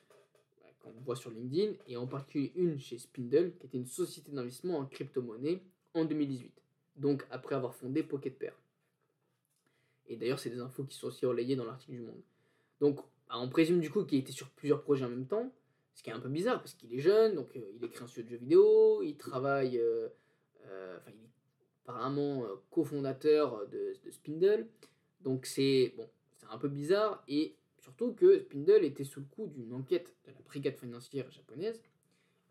bah, qu'on voit sur LinkedIn, et en particulier une chez Spindle, qui était une société d'investissement en crypto-monnaie en 2018, donc après avoir fondé Pocket Pair. Et d'ailleurs, c'est des infos qui sont aussi relayées dans l'article du Monde. Donc, on présume du coup qu'il était sur plusieurs projets en même temps, ce qui est un peu bizarre parce qu'il est jeune, donc euh, il écrit un studio de jeux vidéo, il travaille, euh, euh, enfin, il est apparemment cofondateur de, de, Spindle. Donc, c'est bon, c'est un peu bizarre et surtout que Spindle était sous le coup d'une enquête de la brigade financière japonaise.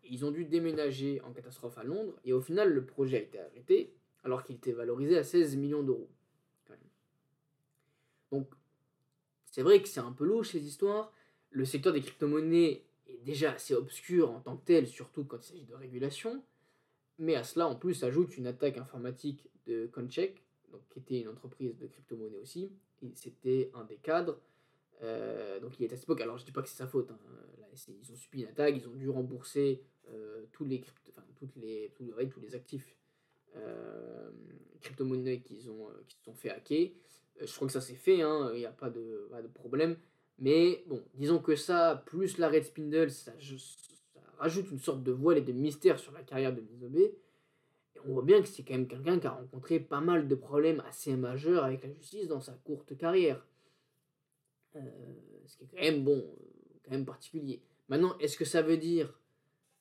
Et ils ont dû déménager en catastrophe à Londres et au final, le projet a été arrêté alors qu'il était valorisé à 16 millions d'euros. Donc, c'est vrai que c'est un peu louche ces histoires. Le secteur des crypto-monnaies est déjà assez obscur en tant que tel, surtout quand il s'agit de régulation. Mais à cela, en plus, s'ajoute une attaque informatique de Concheck, donc, qui était une entreprise de crypto-monnaie aussi. C'était un des cadres. Euh, donc il est à cette époque, alors je dis pas que c'est sa faute, hein. ils ont subi une attaque, ils ont dû rembourser euh, tous les enfin, toutes les, tous les actifs euh, crypto-monnaies qu'ils ont, qui se sont fait hacker. Euh, je crois que ça s'est fait, hein, il n'y a pas de, problème. Mais bon, disons que ça, plus l'arrêt de Spindle, ça, rajoute une sorte de voile et de mystère sur la carrière de Misobé. Et on voit bien que c'est quand même quelqu'un qui a rencontré pas mal de problèmes assez majeurs avec la justice dans sa courte carrière. Euh, ce qui est quand même bon, quand même particulier. Maintenant, est-ce que ça veut dire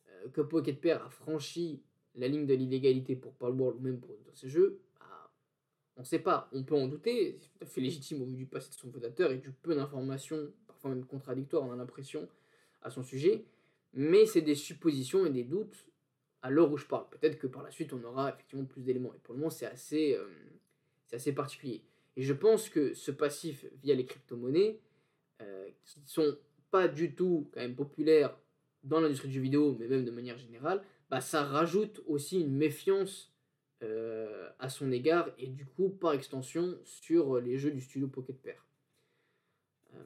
euh, que Pocket Pair a franchi la ligne de l'illégalité pour Paul World ou même pour ces jeux? On ne sait pas, on peut en douter, c'est tout à fait légitime au vu du passé de son fondateur et du peu d'informations, parfois même contradictoires, on a l'impression, à son sujet, mais c'est des suppositions et des doutes à l'heure où je parle. Peut-être que par la suite on aura effectivement plus d'éléments, et pour le moment c'est assez, euh, assez particulier. Et je pense que ce passif via les crypto-monnaies, euh, qui sont pas du tout quand même populaires dans l'industrie du jeu vidéo, mais même de manière générale, bah, ça rajoute aussi une méfiance euh, à son égard et du coup par extension sur les jeux du studio Pocket Pair. Euh,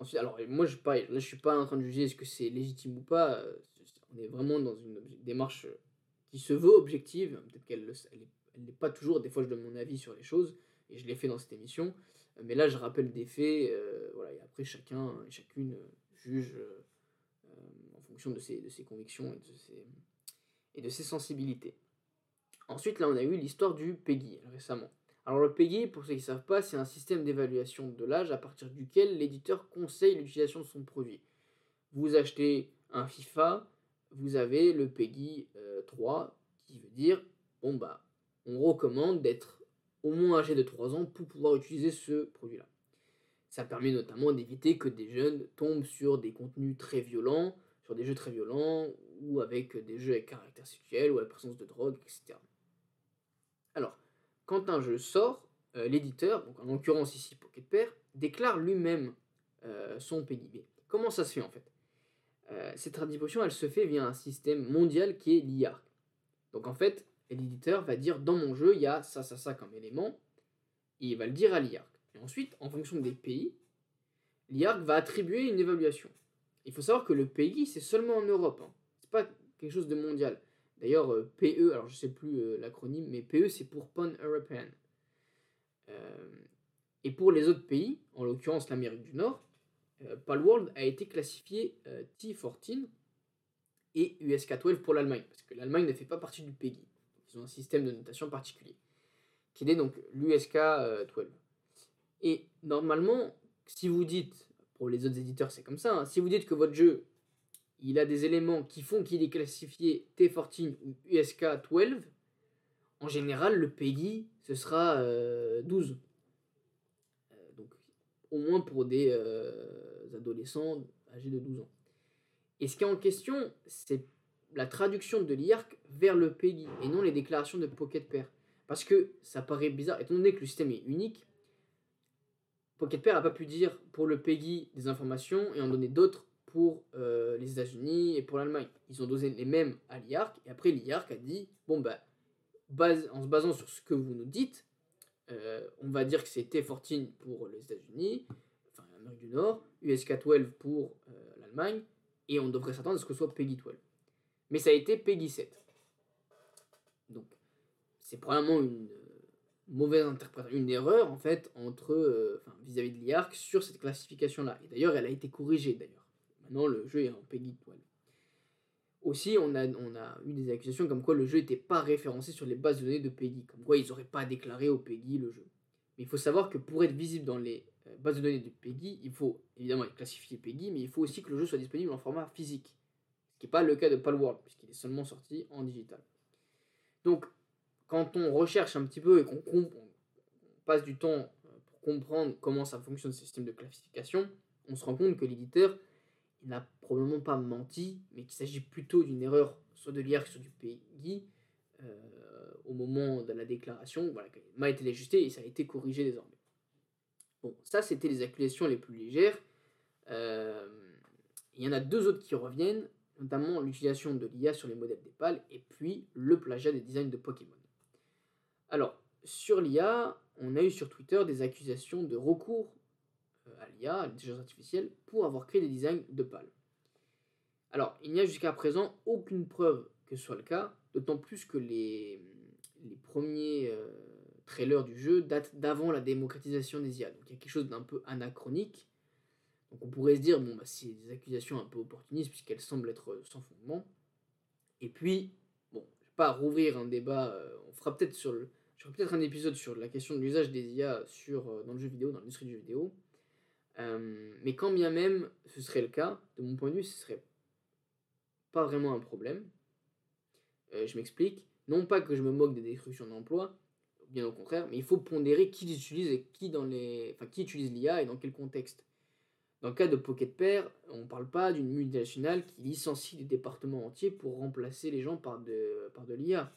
ensuite, alors moi je pas, là je suis pas en train de juger est-ce que c'est légitime ou pas. Euh, on est vraiment dans une démarche qui se veut objective. Peut-être qu'elle n'est pas toujours. Des fois je donne mon avis sur les choses et je l'ai fait dans cette émission. Mais là je rappelle des faits. voilà et après chacun et chacune juge en fonction de ses, de ses convictions et de ses et de ses sensibilités. Ensuite, là, on a eu l'histoire du PEGI récemment. Alors, le PEGI, pour ceux qui ne savent pas, c'est un système d'évaluation de l'âge à partir duquel l'éditeur conseille l'utilisation de son produit. Vous achetez un FIFA, vous avez le PEGI 3, euh, qui veut dire, bon, bah, on recommande d'être au moins âgé de 3 ans pour pouvoir utiliser ce produit-là. Ça permet notamment d'éviter que des jeunes tombent sur des contenus très violents, sur des jeux très violents, ou avec des jeux avec caractère sexuel, ou à la présence de drogue, etc. Alors, quand un jeu sort, euh, l'éditeur, donc en l'occurrence ici Pocket Pair, déclare lui-même euh, son PIB. Comment ça se fait en fait? Euh, Cette attribution, elle se fait via un système mondial qui est l'IARC. Donc en fait, l'éditeur va dire dans mon jeu, il y a ça, ça, ça comme élément, et il va le dire à l'IARC. Et ensuite, en fonction des pays, l'IARC va attribuer une évaluation. Il faut savoir que le pays, c'est seulement en Europe. Hein pas quelque chose de mondial. D'ailleurs, euh, PE, alors je sais plus euh, l'acronyme, mais PE c'est pour Pan European. Euh, et pour les autres pays, en l'occurrence l'Amérique du Nord, Palworld a été classifié T14 et USK12 pour l'Allemagne, parce que l'Allemagne ne fait pas partie du PEGI. Ils ont un système de notation particulier, qui est donc l'USK12. Et normalement, si vous dites, pour les autres éditeurs c'est comme ça, hein, si vous dites que votre jeu il a des éléments qui font qu'il est classifié T14 ou USK12, en général, le PEGI, ce sera 12. Euh, euh, donc, au moins pour des euh, adolescents âgés de 12 ans. Et ce qui est en question, c'est la traduction de l'IARC vers le PEGI et non les déclarations de Pocket Pair. Parce que ça paraît bizarre, étant donné que le système est unique, Pocket Pair n'a pas pu dire pour le PEGI des informations et en donner d'autres pour euh, les États-Unis et pour l'Allemagne. Ils ont donné les mêmes à l'IARC, et après l'IARC a dit bon, bah, base, en se basant sur ce que vous nous dites, euh, on va dire que c'est T14 pour les États-Unis, enfin l'Amérique du Nord, USK12 pour euh, l'Allemagne, et on devrait s'attendre à ce que ce soit PEGI 12. Mais ça a été PEGI 7. Donc, c'est probablement une mauvaise interprétation, une erreur en fait entre, vis-à-vis de l'IARC sur cette classification-là. Et d'ailleurs, elle a été corrigée d'ailleurs. Maintenant, le jeu est en PEGI 12. Aussi, on a, eu des accusations comme quoi le jeu n'était pas référencé sur les bases de données de PEGI, comme quoi ils n'auraient pas déclaré au PEGI le jeu. Mais il faut savoir que pour être visible dans les euh, bases de données de PEGI, il faut évidemment être classifié PEGI, mais il faut aussi que le jeu soit disponible en format physique. Ce qui n'est pas le cas de Palworld, puisqu'il est seulement sorti en digital. Donc, quand on recherche un petit peu et qu'on passe du temps euh, pour comprendre comment ça fonctionne ce système de classification, on se rend compte que l'éditeur n'a probablement pas menti, mais qu'il s'agit plutôt d'une erreur soit de l'IR soit du PEGI euh, au moment de la déclaration, voilà, m'a été ajusté et ça a été corrigé désormais. Bon, ça c'était les accusations les plus légères. Euh, il y en a deux autres qui reviennent, notamment l'utilisation de l'IA sur les modèles d'EPAL et puis le plagiat des designs de Pokémon. Alors, sur l'IA, on a eu sur Twitter des accusations de recours à l'IA, à l'intelligence artificielle, pour avoir créé des designs de PAL. Alors, il n'y a jusqu'à présent aucune preuve que ce soit le cas, d'autant plus que les, les premiers euh, trailers du jeu datent d'avant la démocratisation des IA. Donc il y a quelque chose d'un peu anachronique. Donc on pourrait se dire, bon, bah, c'est des accusations un peu opportunistes puisqu'elles semblent être sans fondement. Et puis, bon, je vais pas rouvrir un débat, euh, on fera peut-être sur le... Peut-être un épisode sur la question de l'usage des IA sur, euh, dans le jeu vidéo, dans l'industrie du jeu vidéo. Mais quand bien même ce serait le cas, de mon point de vue, ce serait pas vraiment un problème. je m'explique. Non pas que je me moque des destructions d'emplois, bien au contraire, mais il faut pondérer qui utilise et qui dans les, enfin qui utilise l'IA et dans quel contexte. Dans le cas de Pocket Pair, on ne parle pas d'une multinationale qui licencie des départements entiers pour remplacer les gens par de, par de l'IA.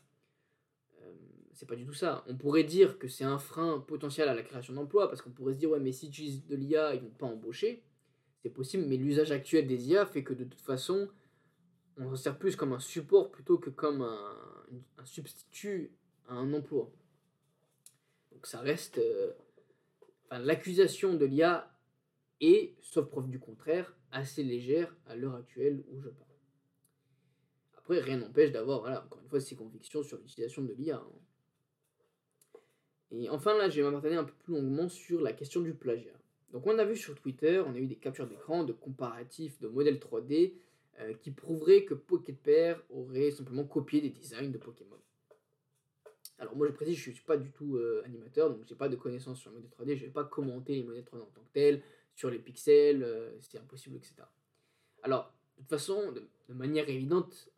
Euh, c'est pas du tout ça. On pourrait dire que c'est un frein potentiel à la création d'emplois, parce qu'on pourrait se dire, ouais, mais s'ils utilisent de l'IA, ils vont pas embaucher. C'est possible, mais l'usage actuel des IA fait que de toute façon, on s'en sert plus comme un support plutôt que comme un, substitut à un emploi. Donc ça reste... Euh, l'accusation de l'IA est, sauf preuve du contraire, assez légère à l'heure actuelle où je parle. Après, rien n'empêche d'avoir, voilà, encore une fois, ses convictions sur l'utilisation de l'IA. Hein. Et enfin, là, je vais m'attarder un peu plus longuement sur la question du plagiat. Donc, on a vu sur Twitter, on a eu des captures d'écran de comparatifs de modèles 3D euh, qui prouveraient que Pocket Pair aurait simplement copié des designs de Pokémon. Alors moi je précise, je ne suis pas du tout euh, animateur, donc j'ai pas de connaissances sur les modèles 3D, je vais pas commenter les modèles 3D en tant que tels, sur les pixels, euh, c'est impossible, etc. Alors, de toute façon, de, manière évidente,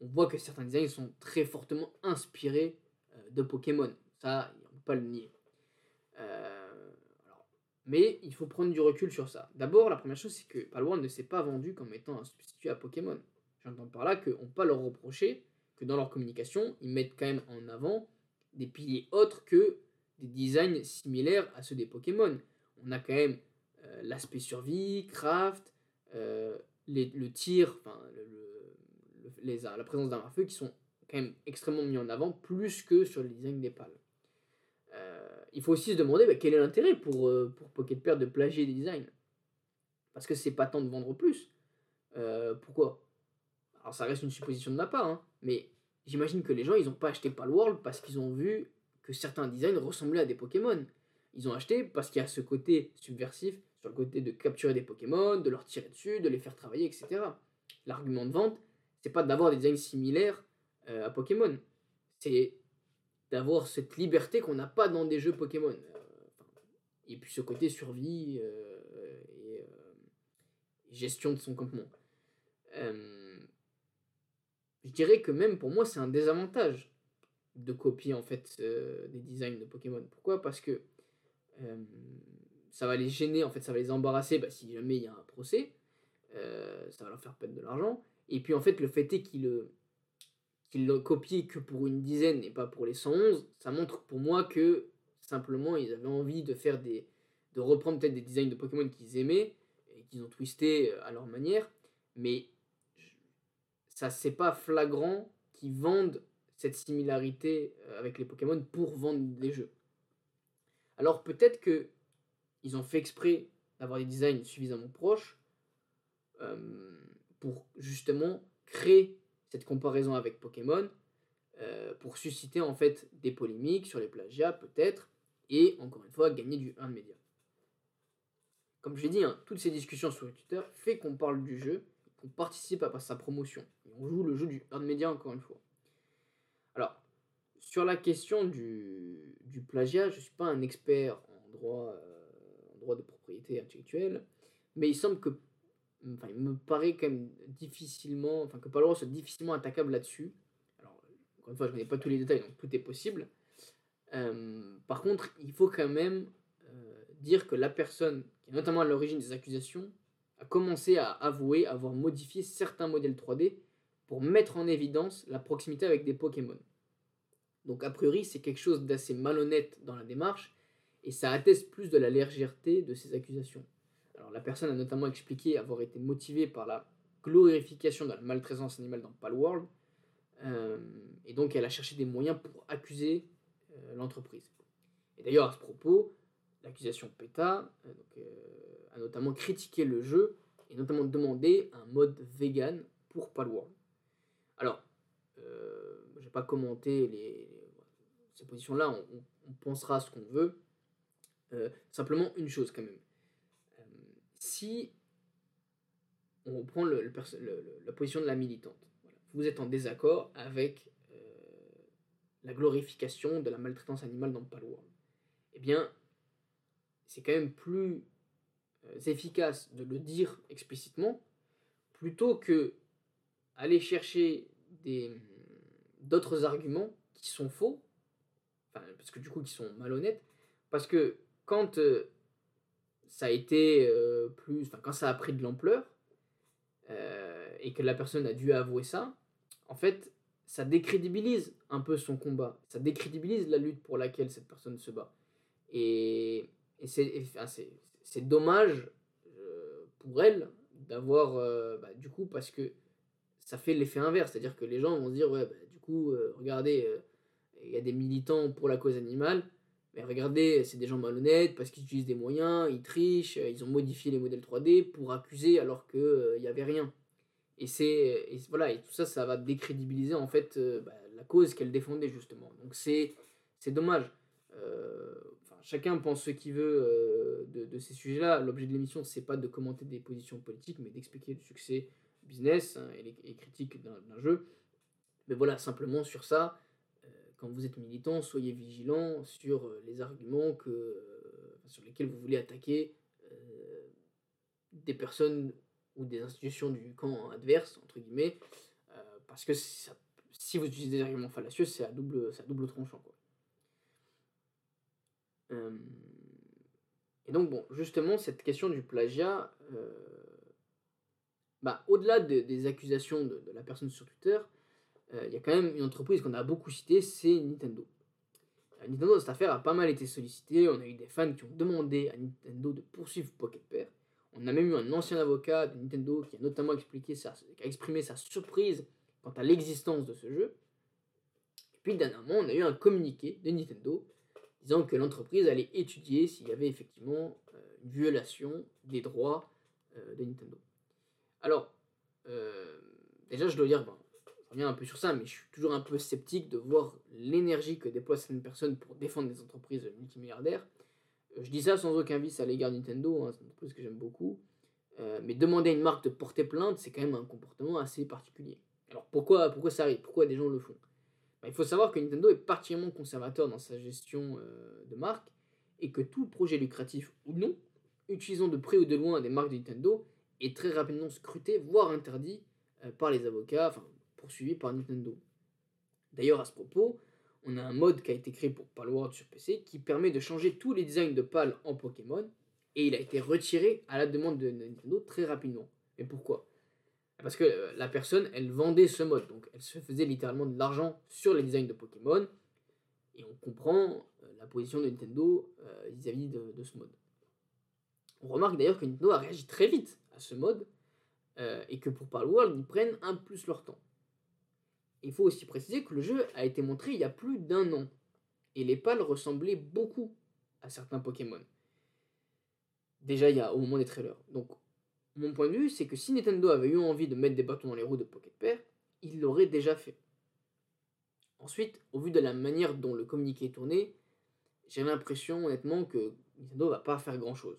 on voit que certains designs sont très fortement inspirés de Pokémon. Ça, on ne peut pas le nier. Mais il faut prendre du recul sur ça. D'abord, la première chose, c'est que Palworld ne s'est pas vendu comme étant un substitut à Pokémon. J'entends par là qu'on ne peut pas leur reprocher que dans leur communication, ils mettent quand même en avant des piliers autres que des designs similaires à ceux des Pokémon. On a quand même euh, l'aspect survie, craft, euh, le tir, enfin, les, la présence d'un feu qui sont quand même extrêmement mis en avant, plus que sur le design des pales il faut aussi se demander bah, quel est l'intérêt pour, euh, pour de plagier des designs? Parce que c'est pas tant de vendre plus. Euh, pourquoi? Alors ça reste une supposition de ma part, hein, mais j'imagine que les gens ils ont pas acheté Palworld parce qu'ils ont vu que certains designs ressemblaient à des Pokémon. Ils ont acheté parce qu'il y a ce côté subversif, sur le côté de capturer des Pokémon, de leur tirer dessus, de les faire travailler, etc. L'argument de vente, c'est pas d'avoir des designs similaires euh, à Pokémon. C'est d'avoir cette liberté qu'on n'a pas dans des jeux Pokémon. Euh, et puis ce côté survie euh, et euh, gestion de son campement. je dirais que même pour moi c'est un désavantage de copier en fait des designs de Pokémon. Pourquoi? Parce que ça va les gêner, en fait ça va les embarrasser bah, si jamais il y a un procès. ça va leur faire perdre de l'argent. Et puis en fait le fait est qu'ils qu'ils l'ont copié que pour une dizaine et pas pour les 111, ça montre pour moi que simplement ils avaient envie de faire des de reprendre peut-être des designs de Pokémon qu'ils aimaient et qu'ils ont twisté euh, à leur manière, mais ça c'est pas flagrant qu'ils vendent cette similarité euh, avec les Pokémon pour vendre des jeux. Alors peut-être que ils ont fait exprès d'avoir des designs suffisamment proches euh, pour justement créer cette comparaison avec Pokémon euh, pour susciter en fait des polémiques sur les plagiats peut-être et encore une fois gagner du 1 de média. Comme je l'ai dit, hein, toutes ces discussions sur Twitter fait qu'on parle du jeu, qu'on participe à sa promotion. on joue le jeu du earn media encore une fois. Alors, sur la question du, du plagiat, je ne suis pas un expert en droit, euh, en droit de propriété intellectuelle, mais il semble que, enfin, il me paraît quand même difficilement, enfin, que Palworld soit difficilement attaquable là-dessus. Alors, encore une fois, je connais pas tous les détails, donc tout est possible. Euh, par contre, il faut quand même euh, dire que la personne, qui est notamment à l'origine des accusations, a commencé à avouer avoir modifié certains modèles 3D pour mettre en évidence la proximité avec des Pokémon. Donc a priori, c'est quelque chose d'assez malhonnête dans la démarche, et ça atteste plus de la légèreté de ces accusations. La personne a notamment expliqué avoir été motivée par la glorification de la maltraitance animale dans Palworld, euh, et donc elle a cherché des moyens pour accuser euh, l'entreprise. Et d'ailleurs, à ce propos, l'accusation PETA euh, a notamment critiqué le jeu et notamment demandé un mode vegan pour Palworld. Alors, je ne vais pas commenter les, ces positions-là, on, pensera ce qu'on veut. simplement une chose quand même. Si on prend le, la position de la militante, vous êtes en désaccord avec la glorification de la maltraitance animale dans Palworld. Eh bien, c'est quand même plus euh, efficace de le dire explicitement plutôt que aller chercher des d'autres arguments qui sont faux, parce que du coup qui sont malhonnêtes, parce que quand euh, ça a été euh, plus, enfin quand ça a pris de l'ampleur et que la personne a dû avouer ça, en fait ça décrédibilise un peu son combat, ça décrédibilise la lutte pour laquelle cette personne se bat. Et, et c'est dommage euh, pour elle d'avoir, euh, bah, du coup, parce que ça fait l'effet inverse, c'est-à-dire que les gens vont se dire, ouais, bah, du coup, euh, regardez, il y a des militants pour la cause animale, mais regardez, c'est des gens malhonnêtes parce qu'ils utilisent des moyens, ils trichent, ils ont modifié les modèles 3D pour accuser alors qu'il n'y avait rien. Et c'est voilà et tout ça, ça va décrédibiliser en fait euh, bah, la cause qu'elle défendait justement. Donc c'est dommage. Euh, chacun pense ce qu'il veut euh, de, de, ces sujets-là. L'objet de l'émission, c'est pas de commenter des positions politiques, mais d'expliquer le succès business hein, et les critiques d'un jeu. Mais voilà, simplement sur ça, quand vous êtes militant, soyez vigilant sur les arguments que, sur lesquels vous voulez attaquer des personnes ou des institutions du camp adverse, entre guillemets, euh, parce que si vous utilisez des arguments fallacieux, c'est à double, à double tranchant. Quoi. Euh, et donc, bon, justement, cette question du plagiat, euh, bah, au-delà des accusations de, la personne sur Twitter, il y a quand même une entreprise qu'on a beaucoup citée, c'est Nintendo. Nintendo, cette affaire a pas mal été sollicitée. On a eu des fans qui ont demandé à Nintendo de poursuivre Pocket Pair. On a même eu un ancien avocat de Nintendo qui a notamment expliqué sa, a exprimé sa surprise quant à l'existence de ce jeu. Et puis dernièrement, on a eu un communiqué de Nintendo disant que l'entreprise allait étudier s'il y avait effectivement euh, une violation des droits euh, de Nintendo. Alors, euh, déjà, je dois dire, je reviens un peu sur ça, mais je suis toujours un peu sceptique de voir l'énergie que déploie certaines personnes pour défendre des entreprises multimilliardaires je dis ça sans aucun vice à l'égard Nintendo, hein, c'est une entreprise que j'aime beaucoup. Euh, mais demander à une marque de porter plainte, c'est quand même un comportement assez particulier. Alors pourquoi, pourquoi ça arrive? Pourquoi des gens le font? Bah, Il faut savoir que Nintendo est particulièrement conservateur dans sa gestion euh, de marque et que tout projet lucratif ou non, utilisant de près ou de loin des marques de Nintendo, est très rapidement scruté, voire interdit euh, par les avocats, poursuivi par Nintendo. D'ailleurs, à ce propos, on a un mode qui a été créé pour Palworld sur PC qui permet de changer tous les designs de PAL en Pokémon et il a été retiré à la demande de Nintendo très rapidement. Mais pourquoi? Parce que euh, la personne, elle vendait ce mode, donc elle se faisait littéralement de l'argent sur les designs de Pokémon et on comprend euh, la position de Nintendo euh, vis-à-vis de, ce mode. On remarque d'ailleurs que Nintendo a réagi très vite à ce mode et que pour Palworld, ils prennent un plus leur temps. Il faut aussi préciser que le jeu a été montré il y a plus d'un an, et les pales ressemblaient beaucoup à certains Pokémon. Déjà il au moment des trailers. Donc mon point de vue, c'est que si Nintendo avait eu envie de mettre des bâtons dans les roues de Pocket Pair, il l'aurait déjà fait. Ensuite, au vu de la manière dont le communiqué est tourné, j'ai l'impression honnêtement que Nintendo va pas faire grand chose.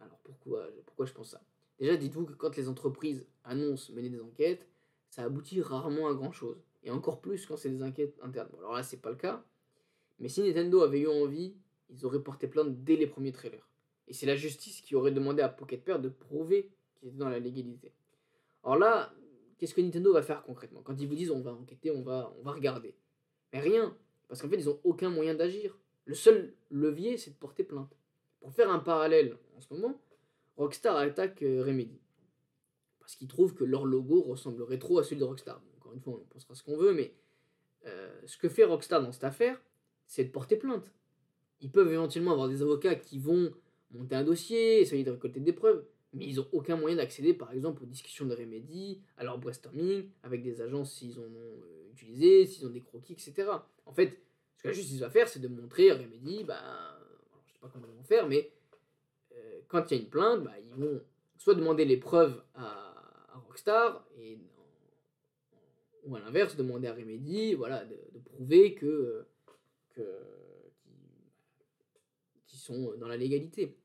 Alors pourquoi, pourquoi je pense ça? Déjà, dites-vous que quand les entreprises annoncent mener des enquêtes, ça aboutit rarement à grand chose. Et encore plus quand c'est des enquêtes internes. Alors là, c'est pas le cas. Mais si Nintendo avait eu envie, ils auraient porté plainte dès les premiers trailers. Et c'est la justice qui aurait demandé à Pocket Pair de prouver qu'ils étaient dans la légalité. Alors là, qu'est-ce que Nintendo va faire concrètement? Quand ils vous disent on va enquêter, on va, on va regarder. Mais rien, parce qu'en fait, ils n'ont aucun moyen d'agir. Le seul levier, c'est de porter plainte. Pour faire un parallèle, en ce moment, Rockstar attaque euh, Remedy. Parce qu'ils trouvent que leur logo ressemblerait trop à celui de Rockstar. Encore une fois, on pensera ce qu'on veut, mais euh, ce que fait Rockstar dans cette affaire, c'est de porter plainte. Ils peuvent éventuellement avoir des avocats qui vont monter un dossier, essayer de récolter des preuves, mais ils n'ont aucun moyen d'accéder, par exemple, aux discussions de Remedy, à leur brainstorming, avec des agences s'ils en ont euh, utilisé, s'ils ont des croquis, etc. En fait, ce que la justice va faire, c'est de montrer à Remedy, bah, je sais pas comment ils vont faire, mais euh, quand il y a une plainte, bah, ils vont soit demander les preuves à, Rockstar, et, ou à l'inverse, demander à Remedy voilà, de, prouver que, que qui sont dans la légalité.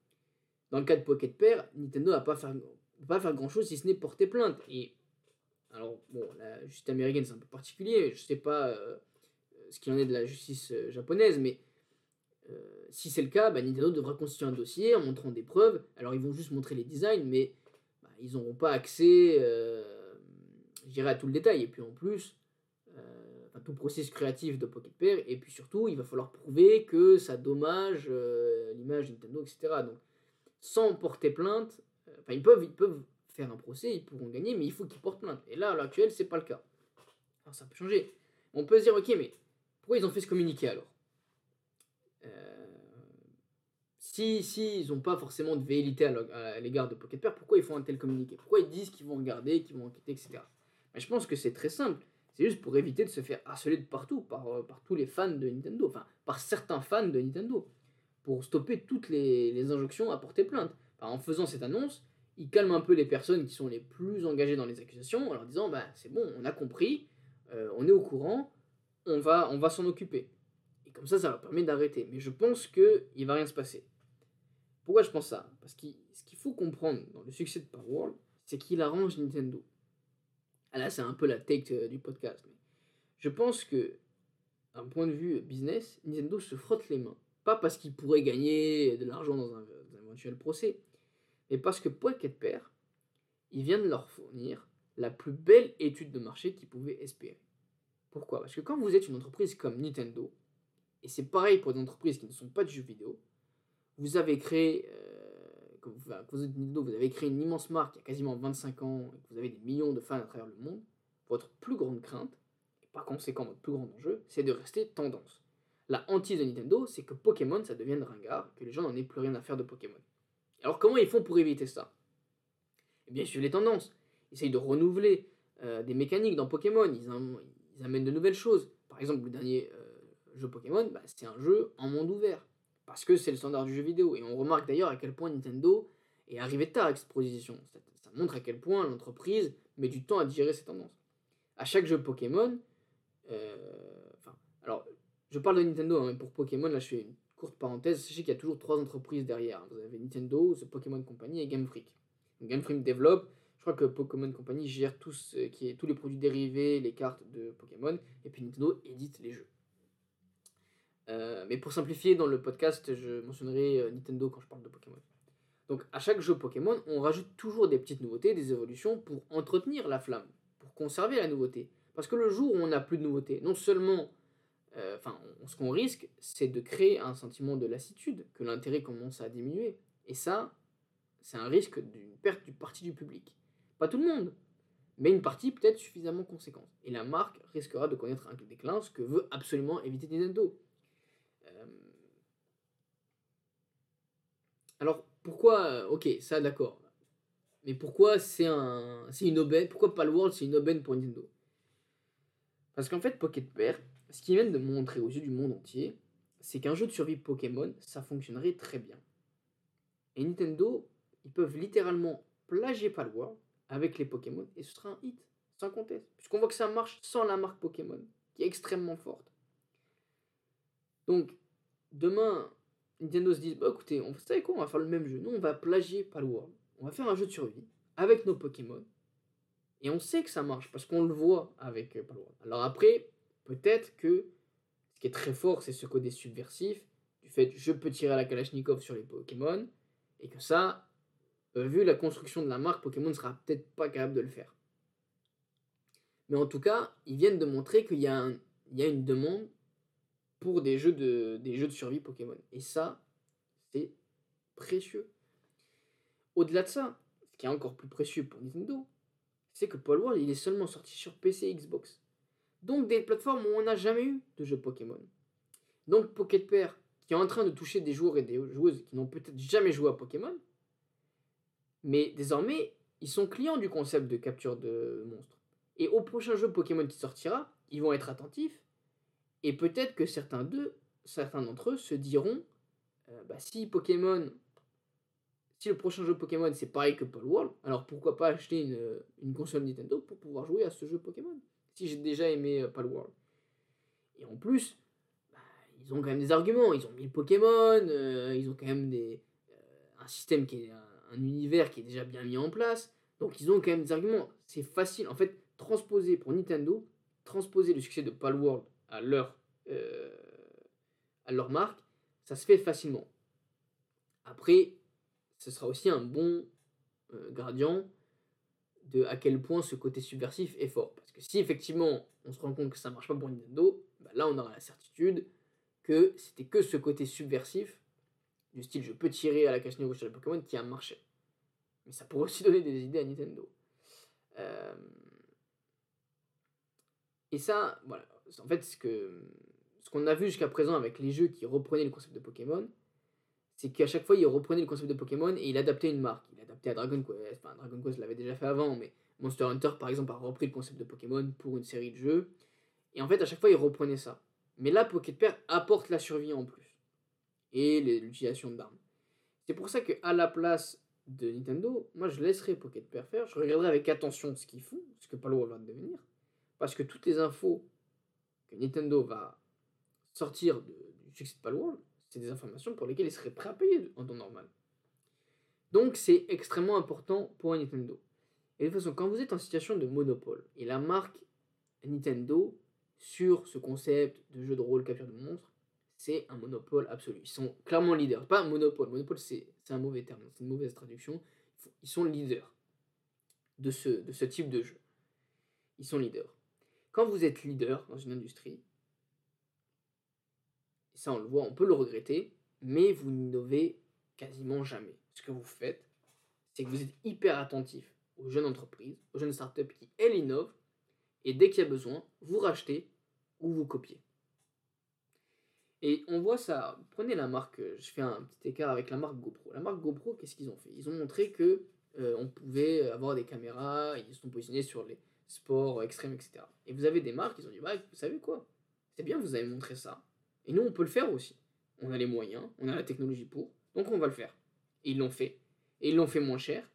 Dans le cas de Pocket Pair, Nintendo va pas faire, pas faire grand chose si ce n'est porter plainte. Et alors, bon, la justice américaine c'est un peu particulier, je sais pas euh, ce qu'il en est de la justice euh, japonaise, mais euh, si c'est le cas, bah, Nintendo devra constituer un dossier en montrant des preuves. Alors, ils vont juste montrer les designs, mais ils n'auront pas accès, je dirais, à tout le détail. Et puis en plus, enfin, tout processus créatif de Pocket Pair, et puis surtout, il va falloir prouver que ça dommage l'image Nintendo, etc. Donc, sans porter plainte. Euh, enfin, ils peuvent, ils peuvent faire un procès, ils pourront gagner, mais il faut qu'ils portent plainte. Et là, à l'heure actuelle, c'est pas le cas. Alors ça peut changer. On peut se dire, ok, mais pourquoi ils ont fait ce communiqué alors? Euh, Si, si ils n'ont pas forcément de véhilité à l'égard de Pocket Pair, pourquoi ils font un tel communiqué? Pourquoi ils disent qu'ils vont regarder, qu'ils vont enquêter, etc. Mais je pense que c'est très simple. C'est juste pour éviter de se faire harceler de partout par, euh, tous les fans de Nintendo, enfin par certains fans de Nintendo pour stopper toutes les, injonctions à porter plainte. en faisant cette annonce, il calme un peu les personnes qui sont les plus engagées dans les accusations en leur disant bah, c'est bon, on a compris, euh, on est au courant, on va, on va s'en occuper. Et comme ça, ça leur permet d'arrêter. Mais je pense qu'il ne va rien se passer. Pourquoi je pense ça? Parce que ce qu'il faut comprendre dans le succès de Power World, c'est qu'il arrange Nintendo. Ah là, c'est un peu la take euh, du podcast. Mais je pense que, d'un point de vue business, Nintendo se frotte les mains pas parce qu'il pourrait gagner de l'argent dans un, éventuel procès, mais parce que Pocket Pair, il vient de leur fournir la plus belle étude de marché qu'ils pouvaient espérer. Pourquoi? Parce que quand vous êtes une entreprise comme Nintendo, et c'est pareil pour des entreprises qui ne sont pas de jeux vidéo, vous avez créé, euh, Nintendo, vous avez créé une immense marque il y a quasiment 25 ans, et que vous avez des millions de fans à travers le monde, votre plus grande crainte, et par conséquent votre plus grand enjeu, c'est de rester tendance. La hantise de Nintendo, c'est que Pokémon, ça devienne ringard, que les gens n'en aient plus rien à faire de Pokémon. Alors comment ils font pour éviter ça? Eh bien, ils suivent les tendances. Ils essayent de renouveler euh, des mécaniques dans Pokémon. Ils, amènent de nouvelles choses. Par exemple, le dernier euh, jeu Pokémon, bah, c'est un jeu en monde ouvert. Parce que c'est le standard du jeu vidéo. Et on remarque d'ailleurs à quel point Nintendo est arrivé tard avec cette proposition. Ça, montre à quel point l'entreprise met du temps à digérer ces tendances. À chaque jeu Pokémon, euh, alors je parle de Nintendo, hein, mais pour Pokémon, là je fais une courte parenthèse. Sachez qu'il y a toujours trois entreprises derrière. Vous avez Nintendo, Pokémon Company et Game Freak. Game Freak développe. Je crois que Pokémon Company gère tous, euh, tous les produits dérivés, les cartes de Pokémon. Et puis Nintendo édite les jeux. Euh, mais pour simplifier, dans le podcast, je mentionnerai euh, Nintendo quand je parle de Pokémon. Donc à chaque jeu Pokémon, on rajoute toujours des petites nouveautés, des évolutions pour entretenir la flamme, pour conserver la nouveauté. Parce que le jour où on n'a plus de nouveautés, non seulement euh, enfin, ce qu'on risque, c'est de créer un sentiment de lassitude, que l'intérêt commence à diminuer. Et ça, c'est un risque d'une perte du parti du public. Pas tout le monde, mais une partie peut-être suffisamment conséquente. Et la marque risquera de connaître un déclin, ce que veut absolument éviter Nintendo. Alors, pourquoi... Euh, ok, ça d'accord. Mais pourquoi c'est un, c'est une aubaine Pourquoi Palworld c'est une aubaine pour Nintendo? Parce qu'en fait, Pocket Pair, ce qu'ils viennent de montrer aux yeux du monde entier, c'est qu'un jeu de survie Pokémon, ça fonctionnerait très bien. Et Nintendo, ils peuvent littéralement plagier Palworld avec les Pokémon et ce sera un hit, sans conteste. Puisqu'on voit que ça marche sans la marque Pokémon, qui est extrêmement forte. Donc, demain, Nintendo se dit, bah écoutez, on, savez quoi, on va faire le même jeu. Nous, on va plagier Palworld. On va faire un jeu de survie avec nos Pokémon. Et on sait que ça marche parce qu'on le voit avec euh, Palworld. Alors après, peut-être que ce qui est très fort, c'est ce côté subversif du fait je peux tirer la Kalachnikov sur les Pokémon et que ça, euh, vu la construction de la marque, Pokémon ne sera peut-être pas capable de le faire. Mais en tout cas, ils viennent de montrer qu'il y a une demande pour des jeux de, des jeux de survie Pokémon. Et ça, c'est précieux. Au-delà de ça, ce qui est encore plus précieux pour Nintendo, c'est que Paul World, il est seulement sorti sur PC et Xbox. Donc des plateformes où on n'a jamais eu de jeux Pokémon. Donc Pocket qui est en train de toucher des joueurs et des joueuses qui n'ont peut-être jamais joué à Pokémon, mais désormais, ils sont clients du concept de capture de monstres. Et au prochain jeu Pokémon qui sortira, ils vont être attentifs. Et peut-être que certains d'eux, certains d'entre eux se diront, euh, bah, si Pokémon, si le prochain jeu Pokémon c'est pareil que Paul World, alors pourquoi pas acheter une, console Nintendo pour pouvoir jouer à ce jeu Pokémon Si j'ai déjà aimé euh, World. Et en plus, bah, ils ont quand même des arguments. Ils ont mis Pokémon, euh, ils ont quand même des, un système qui est un univers qui est déjà bien mis en place. Donc ils ont quand même des arguments. C'est facile. En fait, transposer pour Nintendo, transposer le succès de Palworld à leur, euh, à leur marque, ça se fait facilement. Après, ce sera aussi un bon euh, gradient de à quel point ce côté subversif est fort. Parce que si effectivement on se rend compte que ça marche pas pour Nintendo, bah là on aura la certitude que c'était que ce côté subversif, du style je peux tirer à la cache sur les Pokémon, qui a marché. Mais ça pourrait aussi donner des idées à Nintendo. Euh, et ça, voilà. En fait, ce que ce qu'on a vu jusqu'à présent avec les jeux qui reprenaient le concept de Pokémon, c'est qu'à chaque fois, ils reprenaient le concept de Pokémon et il adaptait une marque. Il adaptait à Dragon Quest. Enfin, Dragon Quest l'avait déjà fait avant, mais Monster Hunter, par exemple, a repris le concept de Pokémon pour une série de jeux. Et en fait, à chaque fois, ils reprenaient ça. Mais là, Pocket apporte la survie en plus. Et l'utilisation d'armes. C'est pour ça qu'à la place de Nintendo, moi, je laisserai Pocket faire. Je regarderai avec attention ce qu'ils font, ce que Palo va devenir. Parce que toutes les infos Nintendo va sortir du succès de Palworld, c'est des informations pour lesquelles il serait prêt à payer en temps normal. Donc c'est extrêmement important pour Nintendo. Et de toute façon, quand vous êtes en situation de monopole, et la marque Nintendo, sur ce concept de jeu de rôle capture de monstres, c'est un monopole absolu. Ils sont clairement leaders. Pas un monopole. Monopole, c'est un mauvais terme. C'est une mauvaise traduction. Ils sont leaders de de ce type de jeu. Ils sont leaders. Quand vous êtes leader dans une industrie, ça on le voit, on peut le regretter, mais vous n'innovez quasiment jamais. Ce que vous faites, c'est que vous êtes hyper attentif aux jeunes entreprises, aux jeunes startups qui, elles, innovent, et dès qu'il y a besoin, vous rachetez ou vous copiez. Et on voit ça, prenez la marque, je fais un petit écart avec la marque GoPro. La marque GoPro, qu'est-ce qu'ils ont fait? Ils ont montré que euh, on pouvait avoir des caméras, ils se sont positionnés sur les, sport extrême, etc. Et vous avez des marques qui ont dit, bah, vous savez quoi? C'est bien, vous avez montré ça. Et nous, on peut le faire aussi. On a les moyens, on a la technologie pour, donc on va le faire. Et ils l'ont fait. Et ils l'ont fait moins cher.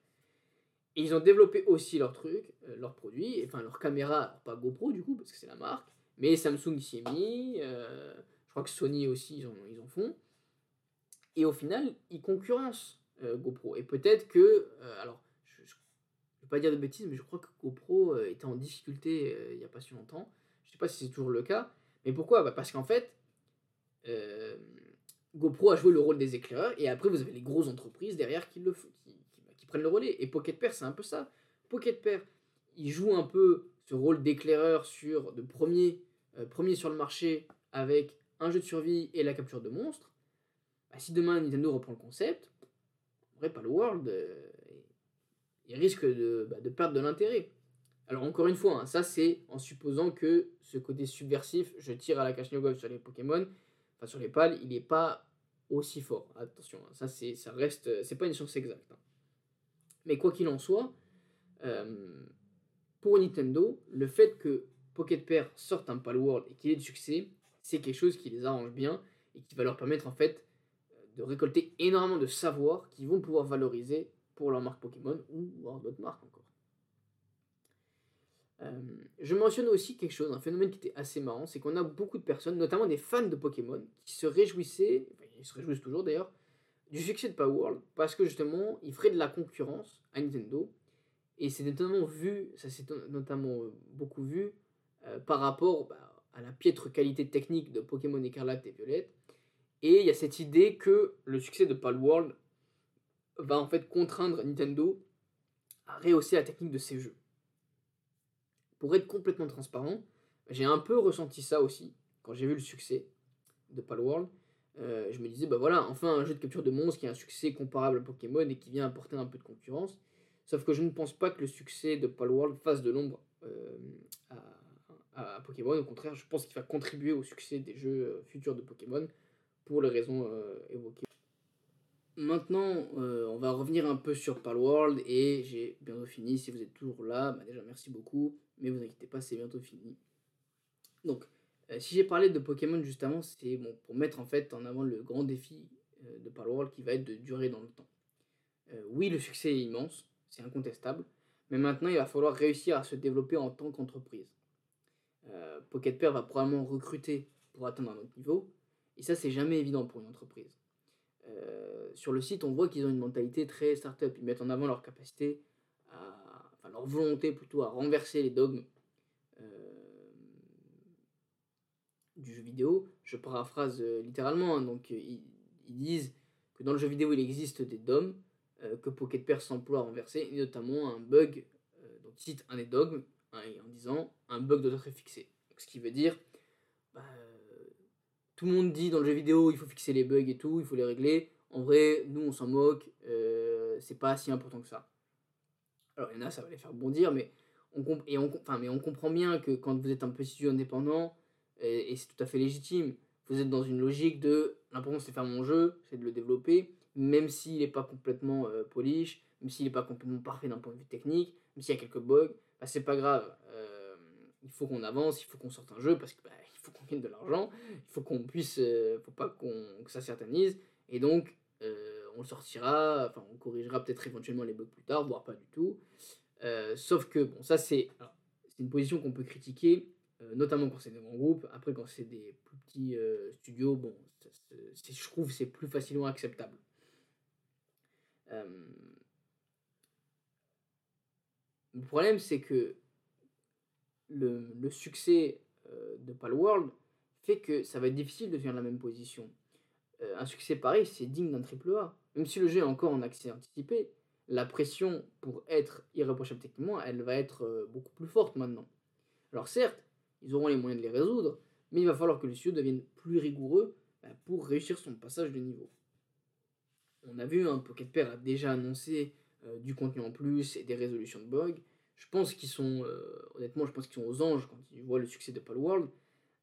Et ils ont développé aussi leurs trucs, euh, leurs produits, enfin leurs caméras, pas GoPro du coup, parce que c'est la marque, mais Samsung s'y est mis, euh, je crois que Sony aussi, ils en, ils font. Et au final, ils concurrencent euh, GoPro. Et peut-être que, alors, vais pas dire de bêtises, mais je crois que GoPro euh, était en difficulté euh, il n'y a pas si longtemps. Je sais pas si c'est toujours le cas. Mais pourquoi? Bah, Parce qu'en fait, euh, GoPro a joué le rôle des éclaireurs, et après vous avez les grosses entreprises derrière qui, le, qui, bah, qui, prennent le relais. Et Pocket Pair, c'est un peu ça. Pocket Pair, il joue un peu ce rôle d'éclaireur sur de premier, premier sur le marché avec un jeu de survie et la capture de monstres. Bah, si demain Nintendo reprend le concept, le World il risque de, bah, de perdre de l'intérêt. Alors encore une fois, hein, ça c'est en supposant que ce côté subversif, je tire à la cache sur les Pokémon, enfin sur les pales, il n'est pas aussi fort. Attention, hein, ça c'est ça reste, c'est pas une science exacte. Hein. Mais quoi qu'il en soit, euh, pour Nintendo, le fait que Pocket Pair sorte un Palworld et qu'il ait du succès, c'est quelque chose qui les arrange bien et qui va leur permettre en fait de récolter énormément de savoir qu'ils vont pouvoir valoriser pour leur marque Pokémon ou d'autres marques encore. Euh, je mentionne aussi quelque chose, un phénomène qui était assez marrant, c'est qu'on a beaucoup de personnes, notamment des fans de Pokémon, qui se réjouissaient, enfin, ils se réjouissent toujours d'ailleurs, du succès de Power World, parce que justement, ils feraient de la concurrence à Nintendo, Et c'est notamment vu, ça s'est notamment beaucoup vu par rapport bah, à la piètre qualité technique de Pokémon Écarlate et Violette. Et il y a cette idée que le succès de Palworld va en fait contraindre Nintendo à rehausser la technique de ses jeux. Pour être complètement transparent, j'ai un peu ressenti ça aussi quand j'ai vu le succès de Palworld. Euh, je me disais, bah voilà, enfin un jeu de capture de monstres qui a un succès comparable à Pokémon et qui vient apporter un peu de concurrence. Sauf que je ne pense pas que le succès de Palworld fasse de l'ombre euh, à, Pokémon. Au contraire, je pense qu'il va contribuer au succès des jeux euh, futurs de Pokémon pour les raisons évoquées. Maintenant, on va revenir un peu sur Palworld et j'ai bientôt fini. Si vous êtes toujours là, bah déjà merci beaucoup, mais vous inquiétez pas, c'est bientôt fini. Donc, euh, si j'ai parlé de Pokémon justement, c'est bon, pour mettre en fait en avant le grand défi euh, de Palworld qui va être de durer dans le temps. Euh, oui, le succès est immense, c'est incontestable, mais maintenant il va falloir réussir à se développer en tant qu'entreprise. Pocket Pair va probablement recruter pour atteindre un autre niveau, et ça c'est jamais évident pour une entreprise. Sur le site, on voit qu'ils ont une mentalité très start-up, ils mettent en avant leur capacité, à, leur volonté plutôt à renverser les dogmes du jeu vidéo. Je paraphrase euh, littéralement. Hein. donc, euh, ils, disent que dans le jeu vidéo, il existe des DOM euh, que Pocket Pair s'emploie à renverser, et notamment un bug. donc, citent un des dogmes hein, en disant un bug doit être fixé. ce qui veut dire, bah, tout le monde dit dans le jeu vidéo, il faut fixer les bugs et tout, il faut les régler. En vrai, nous, on s'en moque, c'est pas si important que ça. Alors, il y en a, ça va les faire bondir, mais on, comprend bien que quand vous êtes un petit studio indépendant, et, c'est tout à fait légitime. Vous êtes dans une logique de l'important c'est de faire mon jeu, c'est de le développer, même s'il n'est pas complètement euh, polish, même s'il n'est pas complètement parfait d'un point de vue technique, même s'il y a quelques bugs, bah, c'est pas grave. Euh, il faut qu'on avance, il faut qu'on sorte un jeu parce qu'il bah, faut qu'on gagne de l'argent, il faut qu'on puisse, euh, faut pas qu'on, que ça s'éternise, et donc on le sortira, enfin on corrigera peut-être éventuellement les bugs plus tard, voire pas du tout. sauf que bon, ça c'est, une position qu'on peut critiquer euh, notamment quand c'est des grands groupes. Après, quand c'est des plus petits euh, studios, bon, je trouve c'est plus facilement acceptable. Euh, le problème, c'est que le succès de Palworld fait que ça va être difficile de tenir la même position. un succès pareil, c'est digne d'un triple A. Même si le jeu est encore en accès anticipé, la pression pour être irréprochable techniquement, elle va être beaucoup plus forte maintenant. Alors certes, ils auront les moyens de les résoudre, mais il va falloir que le studio devienne plus rigoureux bah, pour réussir son passage de niveau. On a vu, un hein, Pocket Pair a déjà annoncé euh, du contenu en plus et des résolutions de bugs. Je pense qu'ils sont, euh, honnêtement, je pense qu'ils sont aux anges quand ils voient le succès de Palworld.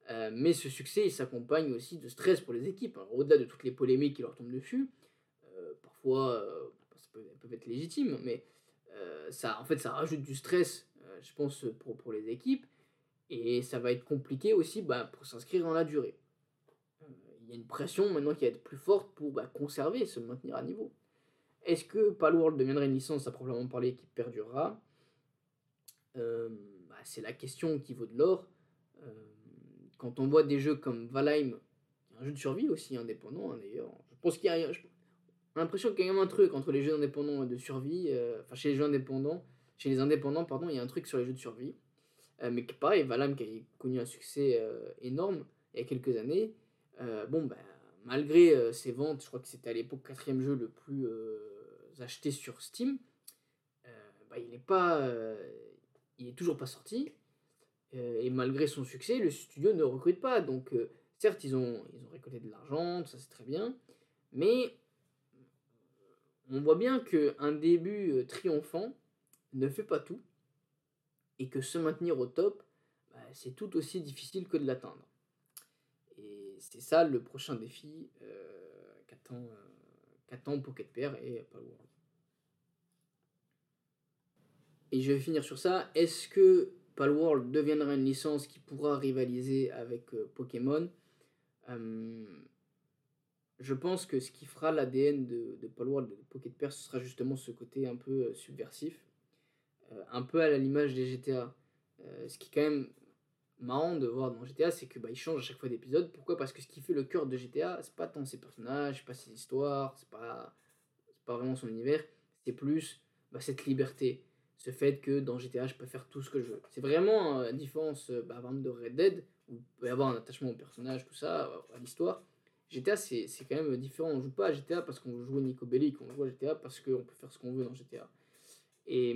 Euh, mais ce succès, il s'accompagne aussi de stress pour les équipes. Au-delà de toutes les polémiques qui leur tombent dessus, parfois, ça peut, elles peuvent être légitimes, mais ça, en fait, ça rajoute du stress, je pense, pour, pour les équipes. Et ça va être compliqué aussi bah, pour s'inscrire dans la durée. Euh, il y a une pression maintenant qui va être plus forte pour bah, conserver, se maintenir à niveau. Est-ce que Palworld deviendra une licence à proprement parler qui perdurera? Euh, bah, C'est la question qui vaut de l'or. Euh, quand on voit des jeux comme Valheim, un jeu de survie aussi indépendant hein, d'ailleurs, je pense qu'il y a, l'impression qu'il y a même un truc entre les jeux indépendants et de survie, enfin chez les jeux indépendants, chez les indépendants pardon, il y a un truc sur les jeux de survie. Euh, mais pareil, Valheim qui a connu un succès euh, énorme il y a quelques années, euh, bon, bah, malgré ses ventes, je crois que c'était à l'époque quatrième jeu le plus acheté sur Steam, bah, il n'est pas, il est toujours pas sorti. et malgré son succès, le studio ne recrute pas. Donc, certes, ils ont, ils ont récolté de l'argent, ça c'est très bien, mais on voit bien qu'un début triomphant ne fait pas tout et que se maintenir au top, bah, c'est tout aussi difficile que de l'atteindre. Et c'est ça le prochain défi euh, qu'attend, euh, Pocket Pair et Palworld. Et je vais finir sur ça. Est-ce que Palworld deviendra une licence qui pourra rivaliser avec euh, Pokémon? Je pense que ce qui fera l'ADN de, Palworld de Pocket Pair, ce sera justement ce côté un peu subversif euh, un peu à l'image des GTA. Euh, ce qui est quand même marrant de voir dans GTA, c'est que bah, il change à chaque fois d'épisode. Pourquoi? Parce que ce qui fait le cœur de GTA, c'est pas tant ses personnages, pas ses histoires, c'est pas, pas vraiment son univers, c'est plus bah, cette liberté, ce fait que dans GTA, je peux faire tout ce que je veux. C'est vraiment la différence bah, de Red Dead, où il peut avoir un attachement au personnage, tout ça, à l'histoire. GTA, c'est quand même différent. On joue pas à GTA parce qu'on jouer Nico Bellic, on joue à GTA parce qu'on peut faire ce qu'on veut dans GTA. Et,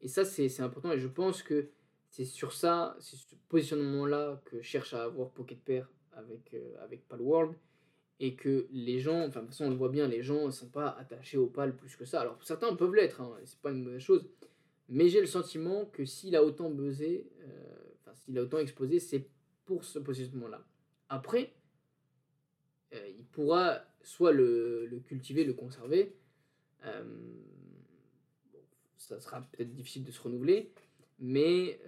et ça, c'est important. Et je pense que c'est sur ça, c'est ce positionnement-là que cherche à avoir Pocket Pair avec, euh, avec Palworld. Et que les gens, enfin, de toute façon, on le voit bien, les gens ne sont pas attachés au PAL plus que ça. Alors, certains peuvent l'être, hein, c'est pas une mauvaise chose. Mais j'ai le sentiment que s'il a autant buzzé, euh, enfin, s'il a autant explosé, c'est pour ce positionnement-là. Après, euh, il pourra soit le, cultiver, le conserver. Euh, ça sera peut-être difficile de se renouveler, mais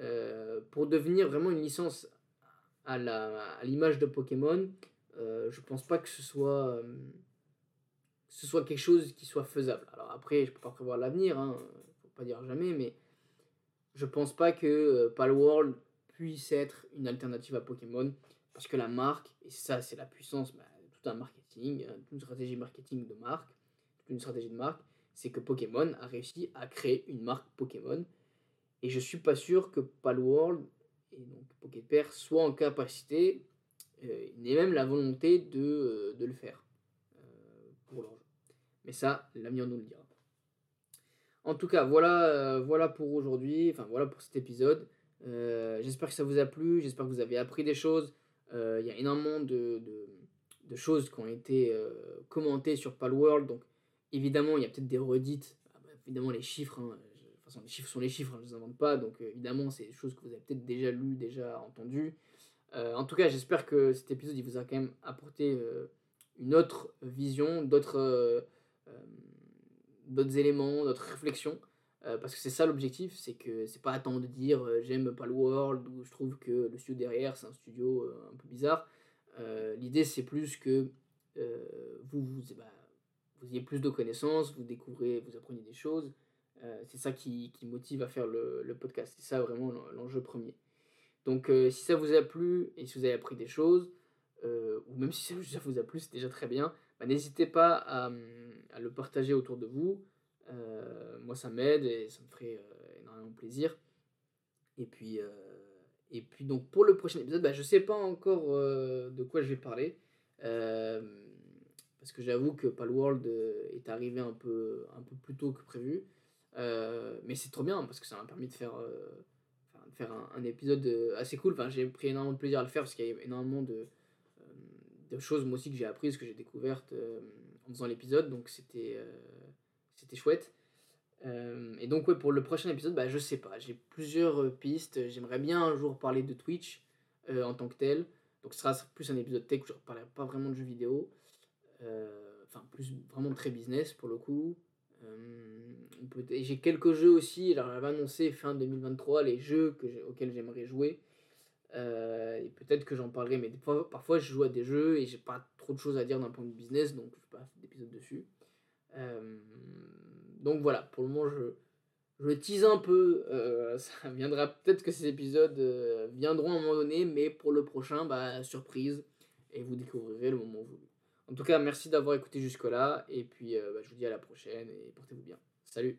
pour devenir vraiment une licence à l'image de Pokémon, je pense pas que ce soit ce soit quelque chose qui soit faisable. Alors après, je peux pas prévoir l'avenir, hein, pas dire jamais, mais je pense pas que Palworld puisse être une alternative à Pokémon parce que la marque, et ça c'est la puissance, bah, un marketing, une stratégie marketing de marque, une stratégie de marque, c'est que Pokémon a réussi à créer une marque Pokémon. Et je suis pas sûr que Palworld et donc Poképair soient en capacité, euh, ni même la volonté de, euh, de le faire euh, pour leur jeu. Mais ça, l'avenir nous le dira. En tout cas, voilà, voilà pour aujourd'hui, enfin voilà pour cet épisode. j'espère que ça vous a plu, j'espère que vous avez appris des choses. Il y a énormément de choses qui ont été euh, commentées sur Palworld. Donc, évidemment, il y a peut-être des redites. Ah bah, évidemment, les chiffres, hein, de toute façon, les chiffres sont les chiffres, hein, je ne les invente pas. Donc, euh, évidemment, c'est des choses que vous avez peut-être déjà lues, déjà entendues. Euh, en tout cas, j'espère que cet épisode il vous a quand même apporté une autre vision, d'autres d'autres éléments, d'autres réflexions. parce que c'est ça l'objectif, c'est que c'est pas attendre de dire j'aime Palworld ou je trouve que le studio derrière c'est un studio un peu bizarre. Euh, l'idée, c'est plus que euh, vous, vous, ben, vous ayez plus de connaissances, vous découvrez, vous apprenez des choses. Euh, c'est ça qui, qui, motive à faire le, le podcast. C'est ça vraiment l'enjeu premier. Donc, si ça vous a plu et si vous avez appris des choses, ou même si ça vous a plu, c'est déjà très bien, bah, n'hésitez pas à, à, le partager autour de vous. moi, ça m'aide et ça me ferait énormément plaisir. Et puis, et puis donc pour le prochain épisode, bah, je sais pas encore euh, de quoi je vais parler. Euh, parce que j'avoue que Palworld euh, est arrivé un peu, un peu plus tôt que prévu. mais c'est trop bien parce que ça m'a permis de faire, de faire un, épisode assez cool. J'ai pris énormément de plaisir à le faire parce qu'il y a énormément de, choses moi aussi que j'ai apprises, que j'ai découvertes en faisant l'épisode. Donc c'était c'était chouette. Euh, et donc, ouais, pour le prochain épisode, bah, je sais pas. J'ai plusieurs euh, pistes. J'aimerais bien un jour parler de Twitch euh, en tant que tel. Donc, ce sera plus un épisode tech où je ne parlerai pas vraiment de jeux vidéo. Enfin, plus vraiment très business pour le coup. J'ai quelques jeux aussi. Alors, j'avais annoncé fin 2023 les jeux que auxquels j'aimerais jouer. Et peut-être que j'en parlerai, mais parfois je joue à des jeux et j'ai pas trop de choses à dire d'un point de business, donc je fais pas d'épisode dessus. Donc voilà, pour le moment, je, je tease un peu. Euh, ça viendra peut-être que ces épisodes euh, viendront à un moment donné, mais pour le prochain, bah, surprise. Et vous découvrirez le moment voulu. En tout cas, merci d'avoir écouté jusque-là. Et puis, euh, bah, je vous dis à la prochaine et portez-vous bien. Salut